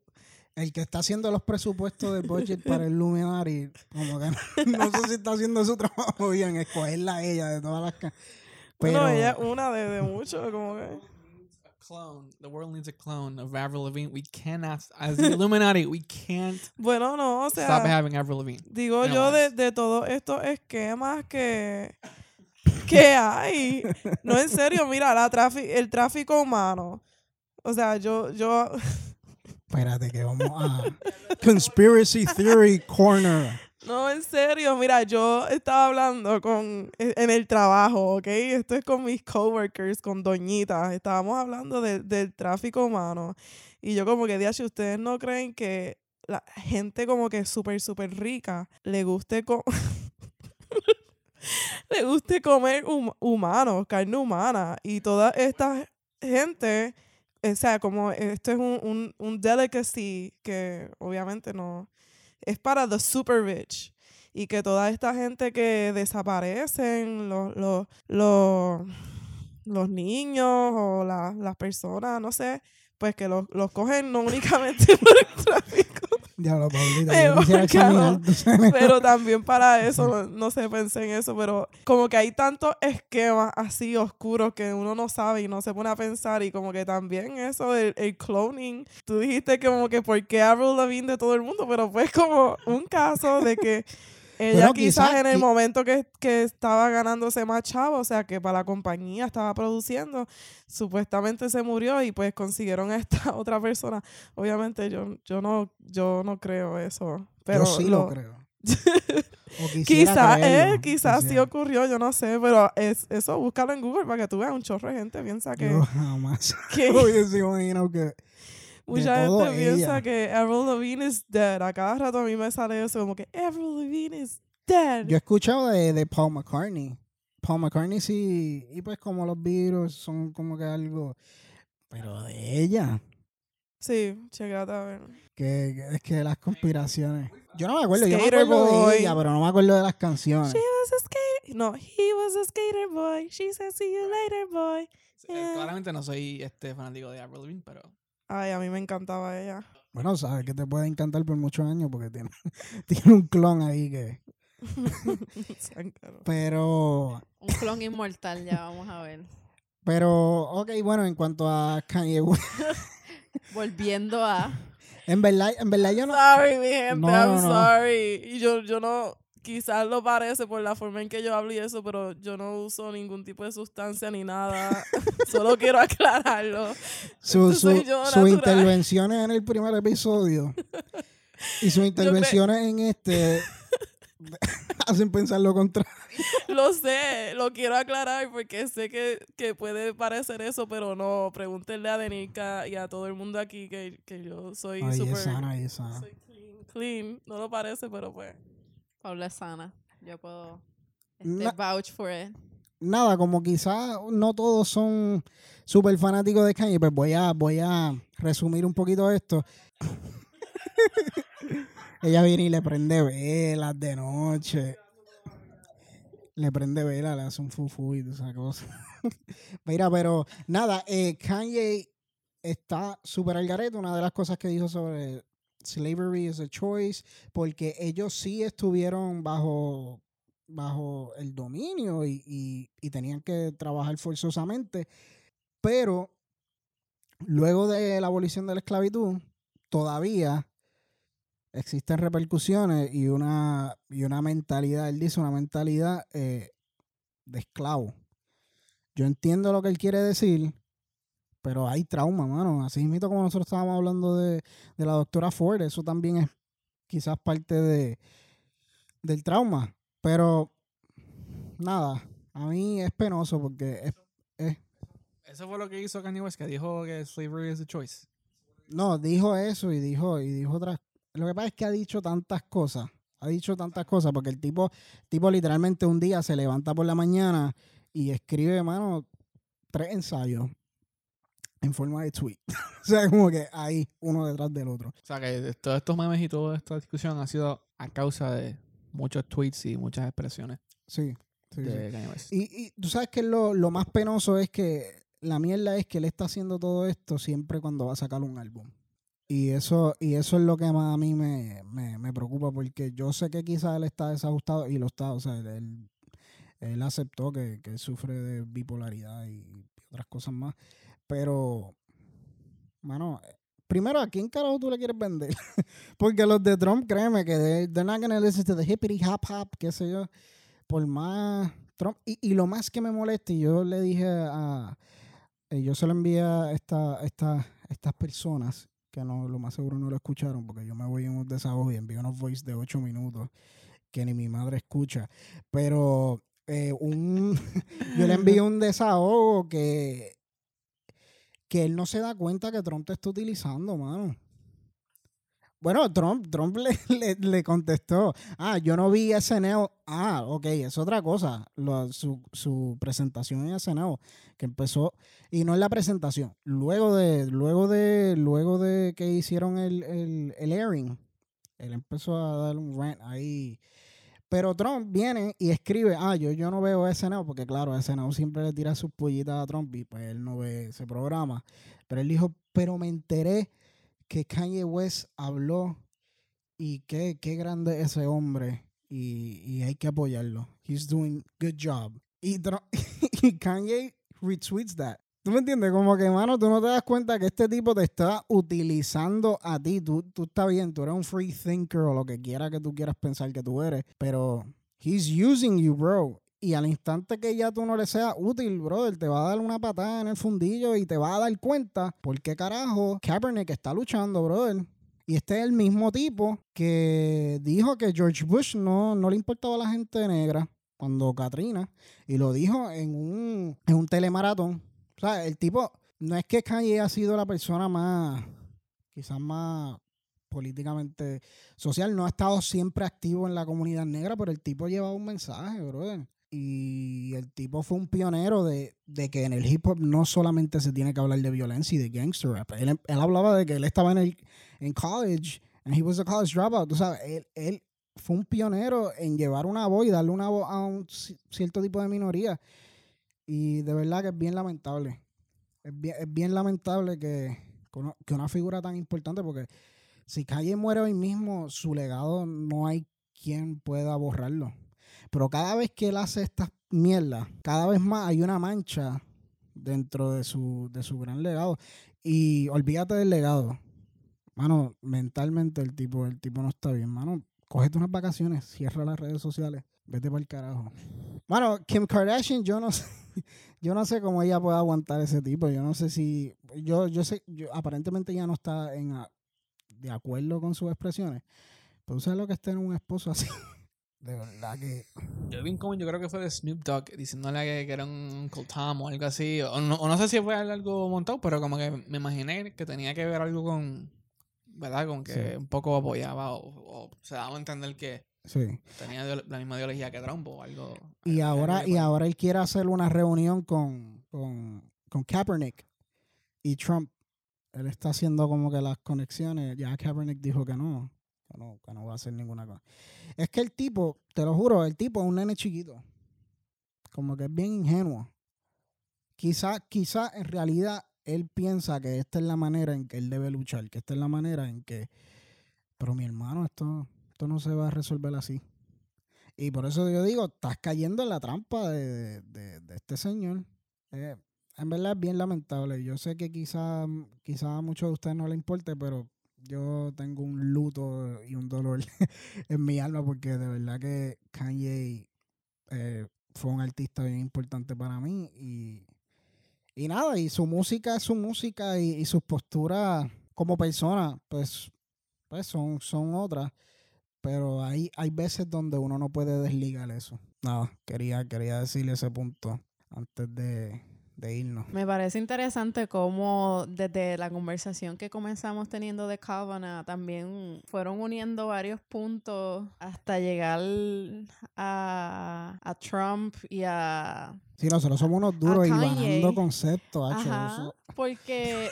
El que está haciendo los presupuestos del budget para (laughs) el Luminary, como que no, (laughs) no sé si está haciendo su trabajo bien, escogerla a ella de todas las... Pero, Bueno, ella es una de, de muchos, como que. Clone. The world needs a clone of Avril Lavigne. We cannot, as the Illuminati, we can't (laughs) Bueno, no, o stop sea, having Avril Lavigne. digo No yo de, de todos estos esquemas que, que hay. No, en serio, mira, la trafi- el tráfico humano. O sea, yo, yo, espérate que vamos a... Conspiracy Theory Corner. No, en serio, mira, yo estaba hablando con, e, en el trabajo, ¿ok? Esto es con mis coworkers, con doñitas. Estábamos hablando de- del tráfico humano. Y yo como que, si ustedes no creen que la gente como que súper, súper rica le guste co- (laughs) le guste comer hum- humanos, carne humana. Y toda esta gente, o sea, como esto es un, un, un delicacy que obviamente no es para the super rich. Y que toda esta gente que desaparecen, los, los, los, los niños o la- las personas, no sé, pues que los, los cogen no (laughs) únicamente por el tráfico, Diablo, Paulita, sabes. pero también para (laughs) eso, no, no sé, pensé en eso, pero como que hay tantos esquemas así oscuros que uno no sabe y no se pone a pensar y como que también eso del el cloning, tú dijiste que como que por qué Avril Lavigne de todo el mundo, pero fue como un caso de que (laughs) ella Bueno, quizás quizá- en el momento que, que estaba ganándose más chavo, o sea, que para la compañía estaba produciendo, supuestamente se murió y pues consiguieron a esta (laughs) otra persona. Obviamente yo, yo no yo no creo eso, pero yo sí lo, lo- creo. (laughs) Quizás, eh, quizás sí ocurrió, yo no sé, pero es, eso búscalo en Google para que tú veas un chorro de gente piensa que, Yo jamás que (laughs) hubiese imaginado que... mucha gente piensa ella. que Avril Lavigne is dead. A cada rato a mí me sale eso como que Avril Lavigne is dead. Yo he escuchado de, de Paul McCartney. Paul McCartney sí, y pues como los virus son como que algo... Pero de ella, Sí, checate a ver. que, que- es que las conspiraciones... Yo no me acuerdo, yo me Skater acuerdo Boy. de ella, pero no me acuerdo de las canciones. She was a skater. No, he was a skater boy. She said, see you later, boy. Eh, claramente no soy este fanático de Avril Lavigne, pero Ay, a mí me encantaba ella. Bueno, sabes que te puede encantar por muchos años porque tiene, (laughs) tiene un clon ahí que... (laughs) Pero... Un clon inmortal, ya vamos a ver. Pero, ok, bueno, en cuanto a Kanye West, (laughs) Volviendo a. en verdad, en verdad yo no... sorry, mi gente, No, I'm no. sorry. Y yo, yo no, quizás lo parece por la forma en que yo hablo y eso, pero yo no uso ningún tipo de sustancia ni nada. (laughs) Solo quiero aclararlo. su, su, sus intervenciones en el primer episodio y sus (laughs) intervenciones en este (laughs) hacen pensar lo contrario. Lo sé, lo quiero aclarar porque sé que, que puede parecer eso, pero no. Pregúntenle a Denica y a todo el mundo aquí que, que yo soy súper... clean, clean. No lo parece, pero pues... Paula es sana. Yo puedo este, Na- vouch for it. nada, como quizás no todos son súper fanáticos de Kanye, pues voy a, voy a resumir un poquito esto. (laughs) Ella viene y le prende velas de noche. Le prende velas, le hace un fufu y toda esa cosa. (laughs) Mira, pero nada, eh, Kanye está súper al garete. Una de las cosas que dijo sobre slavery is a choice, porque ellos sí estuvieron bajo, bajo el dominio y, y- tenían que trabajar forzosamente, pero luego de la abolición de la esclavitud, todavía existen repercusiones y una, y una mentalidad, él dice una mentalidad eh, de esclavo. Yo entiendo lo que él quiere decir, pero hay trauma, mano. Así mismo como nosotros estábamos hablando de, de la doctora Ford, eso también es quizás parte de, del trauma. Pero nada, a mí es penoso porque es, es- Eso fue lo que hizo Kanye West, que dijo que slavery is a choice. no, dijo eso y dijo, y dijo otras. Lo que pasa es que ha dicho tantas cosas. Ha dicho tantas cosas porque el tipo, tipo literalmente un día se levanta por la mañana y escribe, mano, tres ensayos en forma de tweet. (laughs) o sea, como que ahí, uno detrás del otro. O sea, que todos estos memes y toda esta discusión ha sido a causa de muchos tweets y muchas expresiones Sí, sí, de. Y, y tú sabes que lo, lo más penoso es que la mierda es que él está haciendo todo esto siempre cuando va a sacar un álbum. Y eso, y eso es lo que más a mí me, me, me preocupa, porque yo sé que quizás él está desajustado y lo está, o sea, él, él aceptó que, que él sufre de bipolaridad y otras cosas más. Pero, mano, primero, ¿a quién carajo tú le quieres vender? (laughs) porque los de Trump, créeme que they- they're not gonna listen to the hippity hop hop, qué sé yo. Por más Trump. Y, y lo más que me molesta, y yo le dije a. eh, yo se lo envié a esta, esta, estas personas que no, lo más seguro no lo escucharon, porque yo me voy en un desahogo y envío unos voice de 8 minutos que ni mi madre escucha. Pero eh, un, (laughs) yo le envío un desahogo que, que él no se da cuenta que Trump te está utilizando, mano. Bueno, Trump, Trump (laughs) le, le, contestó, ah, yo no vi SNL. Ah, ok, es otra cosa. Su, su presentación en SNL, que empezó, y no es la presentación, luego de, luego de, luego de que hicieron el, el, el airing, él empezó a dar un rant ahí. Pero Trump viene y escribe, ah, yo, yo no veo SNL, porque claro, SNL siempre le tira sus pollitas a Trump y pues él no ve ese programa. Pero él dijo, pero me enteré que Kanye West habló y qué, qué grande ese hombre y, y hay que apoyarlo. He's doing good job. Y, Tru- (laughs) y Kanye retweets that. ¿Tú me entiendes? Como que, mano, tú no te das cuenta que este tipo te está utilizando a ti. Tú, tú estás bien, tú eres un free thinker o lo que quiera que tú quieras pensar que tú eres, pero he's using you, bro. Y al instante que ya tú no le seas útil, brother, te va a dar una patada en el fundillo y te va a dar cuenta por qué carajo Kaepernick está luchando, brother. Y este es el mismo tipo que dijo que George Bush no, no le importaba a la gente negra cuando Katrina. Y lo dijo en un, en un telemaratón. O sea, el tipo, no es que Kanye ha sido la persona más, quizás más políticamente social, no ha estado siempre activo en la comunidad negra, pero el tipo llevaba un mensaje, brother. Y el tipo fue un pionero de, de que en el hip hop no solamente se tiene que hablar de violencia y de gangster rap. Él, él hablaba de que él estaba en, el, en college and he was a college dropout. Tú sabes, él, él fue un pionero en llevar una voz y darle una voz a un ci- cierto tipo de minoría. Y de verdad que es bien lamentable. Es bien, es bien lamentable que, que una- figura tan importante, porque si Calle muere hoy mismo, su legado no hay quien pueda borrarlo. Pero cada vez que él hace estas mierdas, cada vez más hay una mancha dentro de su, de su gran legado. Y olvídate del legado. Mano, mentalmente el tipo, el tipo no está bien, mano. Cógete unas vacaciones, cierra las redes sociales, vete para el carajo. Mano, Kim Kardashian, yo no (laughs) sé, yo no sé cómo ella puede aguantar ese tipo. Yo no sé si, yo, yo sé, yo, aparentemente ya no está en, a- de acuerdo con sus expresiones. Pero sabes lo que es tener un esposo así. (laughs) De verdad que. Yo vi un yo creo que fue de Snoop Dogg, diciéndole que, que era un Tom o algo así. O no, o no sé si fue algo montado, pero como que me imaginé que tenía que ver algo con. ¿Verdad? Con que Sí. un poco apoyaba o, o se daba a entender que Sí. tenía la misma ideología que Trump o algo. Y algo ahora, y pues. ahora él quiere hacer una reunión con, con, con Kaepernick y Trump. Él está haciendo como que las conexiones. Ya Kaepernick dijo que no, que no, que no va a hacer ninguna cosa. Es que el tipo, te lo juro, el tipo es un nene chiquito. Como que es bien ingenuo. Quizá, quizá en realidad él piensa que esta es la manera en que él debe luchar, que esta es la manera en que... Pero mi hermano, esto, esto no se va a resolver así. Y por eso yo digo, estás cayendo en la trampa de, de- este señor. Eh, en verdad es bien lamentable. Yo sé que quizá, quizá a muchos de ustedes no le importe, pero yo tengo un luto y un dolor (laughs) en mi alma porque de verdad que Kanye eh, fue un artista bien importante para mí. Y, y nada, y su música es su música y, y sus posturas como persona, pues, pues son, son otras. Pero hay, hay veces donde uno no puede desligar eso. Nada, quería, quería decirle ese punto antes de, de irnos. Me parece interesante cómo desde la conversación que comenzamos teniendo de Kavanaugh también fueron uniendo varios puntos hasta llegar a, a Trump y a... Sí, nosotros somos unos duros y ganando conceptos, Ajá, porque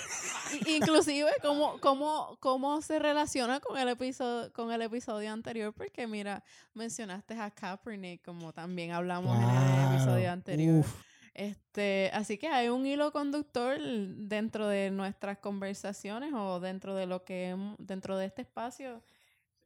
inclusive cómo, cómo, cómo se relaciona con el episodio con el episodio anterior porque mira mencionaste a Kaepernick como también hablamos en el episodio anterior uf. Este, así que hay un hilo conductor dentro de nuestras conversaciones o dentro de lo que dentro de este espacio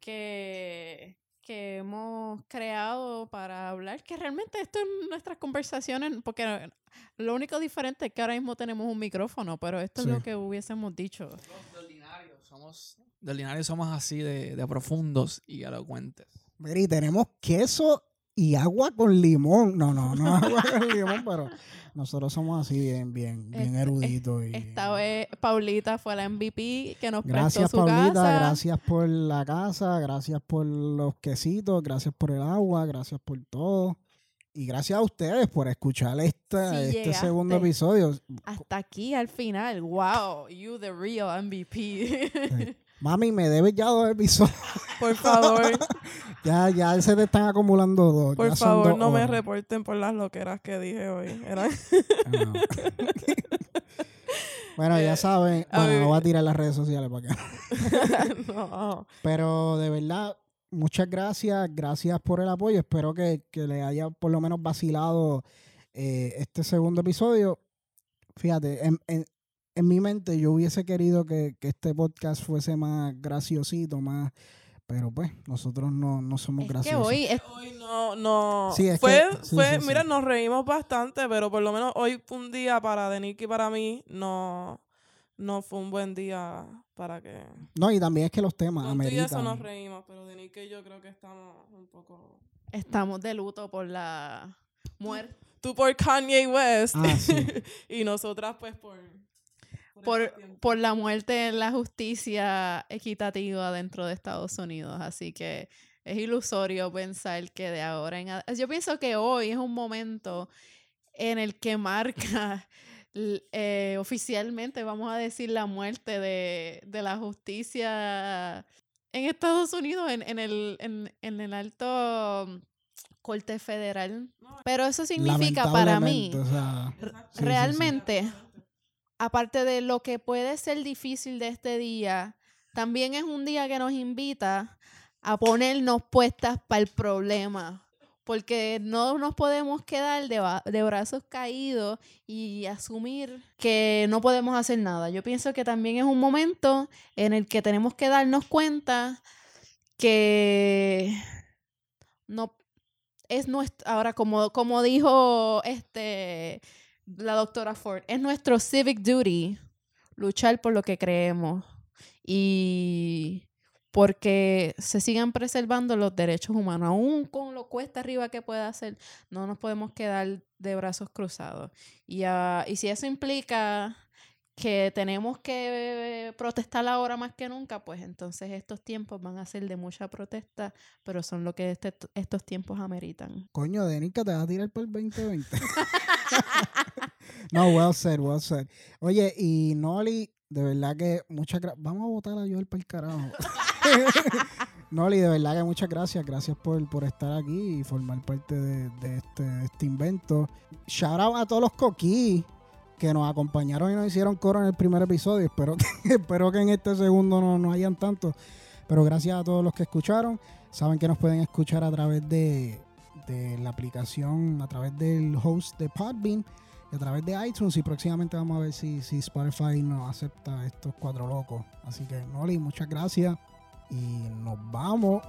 que, que hemos creado para hablar, que realmente esto es nuestras conversaciones, porque lo único diferente es que ahora mismo tenemos un micrófono, pero esto Sí. es lo que hubiésemos dicho. Los de ordinario somos, de ordinario somos así de, de profundos y elocuentes. Mira, y tenemos queso y agua con limón. No, no, no (laughs) agua con limón, pero nosotros somos así bien, bien, bien Esta- eruditos. Y... Esta vez Paulita fue la MVP que nos Gracias, prestó su Paulita. casa. Gracias por la casa. Gracias por los quesitos. Gracias por el agua. Gracias por todo. Y gracias a ustedes por escuchar esta, Sí este segundo episodio. Hasta aquí al final. Wow, you the real MVP. Sí. (laughs) Mami, me debes ya dos episodios. Por favor, (laughs) Ya, ya se te están acumulando dos. por ya favor, dos no me reporten por las loqueras que dije hoy. Eran- Ah. bueno, ya (laughs) saben. Bueno, no voy a tirar las redes sociales para que. (laughs) no. Pero de verdad, muchas gracias. Gracias por el apoyo. Espero que, que le haya por lo menos vacilado eh, este segundo episodio. Fíjate, en, en- en mi mente yo hubiese querido que, que este podcast fuese más graciosito, más. Pero pues, nosotros no, no somos es que graciosos. hoy es- Hoy no, no. Sí, es fue, que- sí, fue, sí, mira, sí. nos reímos bastante, pero por lo menos hoy fue un día para Deniki y para mí no, no fue un buen día para que. No, y también es que los temas Con tú y eso nos reímos, pero Deniki y yo creo que estamos un poco. estamos de luto por la muerte. Tú por Kanye West Ah, sí. (laughs) y nosotras, pues, por. Por, por la muerte en la justicia equitativa dentro de Estados Unidos. Así que es ilusorio pensar que de ahora en adelante. Yo pienso que hoy es un momento en el que marca (laughs) eh, oficialmente, vamos a decir, la muerte de, de la justicia en Estados Unidos, en, en el, en, en el alto corte federal. Pero eso significa para mí, o sea, sí, sí. Aparte de lo que puede ser difícil de este día, también es un día que nos invita a ponernos puestas para el problema. Porque no nos podemos quedar de, de brazos caídos y asumir que no podemos hacer nada. Yo pienso que también es un momento en el que tenemos que darnos cuenta que no es nuestro, ahora como, como dijo este la doctora Ford, es nuestro civic duty luchar por lo que creemos y porque se sigan preservando los derechos humanos, aún con lo cuesta arriba que pueda hacer, no nos podemos quedar de brazos cruzados. Y, ah, y si eso implica que tenemos que protestar ahora más que nunca, pues entonces estos tiempos van a ser de mucha protesta, pero son lo que este- estos tiempos ameritan. Coño, Denica, te vas a tirar por el 2020. (laughs) no, well said, well said. Oye, y Noli, de verdad que muchas gracias. Vamos a votar a Joel para el carajo. (laughs) Noli, de verdad que muchas gracias. Gracias por, por estar aquí y formar parte de, este, este invento. Shout out a todos los coquí que nos acompañaron y nos hicieron coro en el primer episodio. Espero (laughs) que, espero que en este segundo no, no hayan tantos. Pero gracias a todos los que escucharon. Saben que nos pueden escuchar a través de, de la aplicación, a través del host de Podbean y a través de iTunes y próximamente vamos a ver si, si Spotify nos acepta estos cuatro locos. Así que Noli, muchas gracias y nos vamos.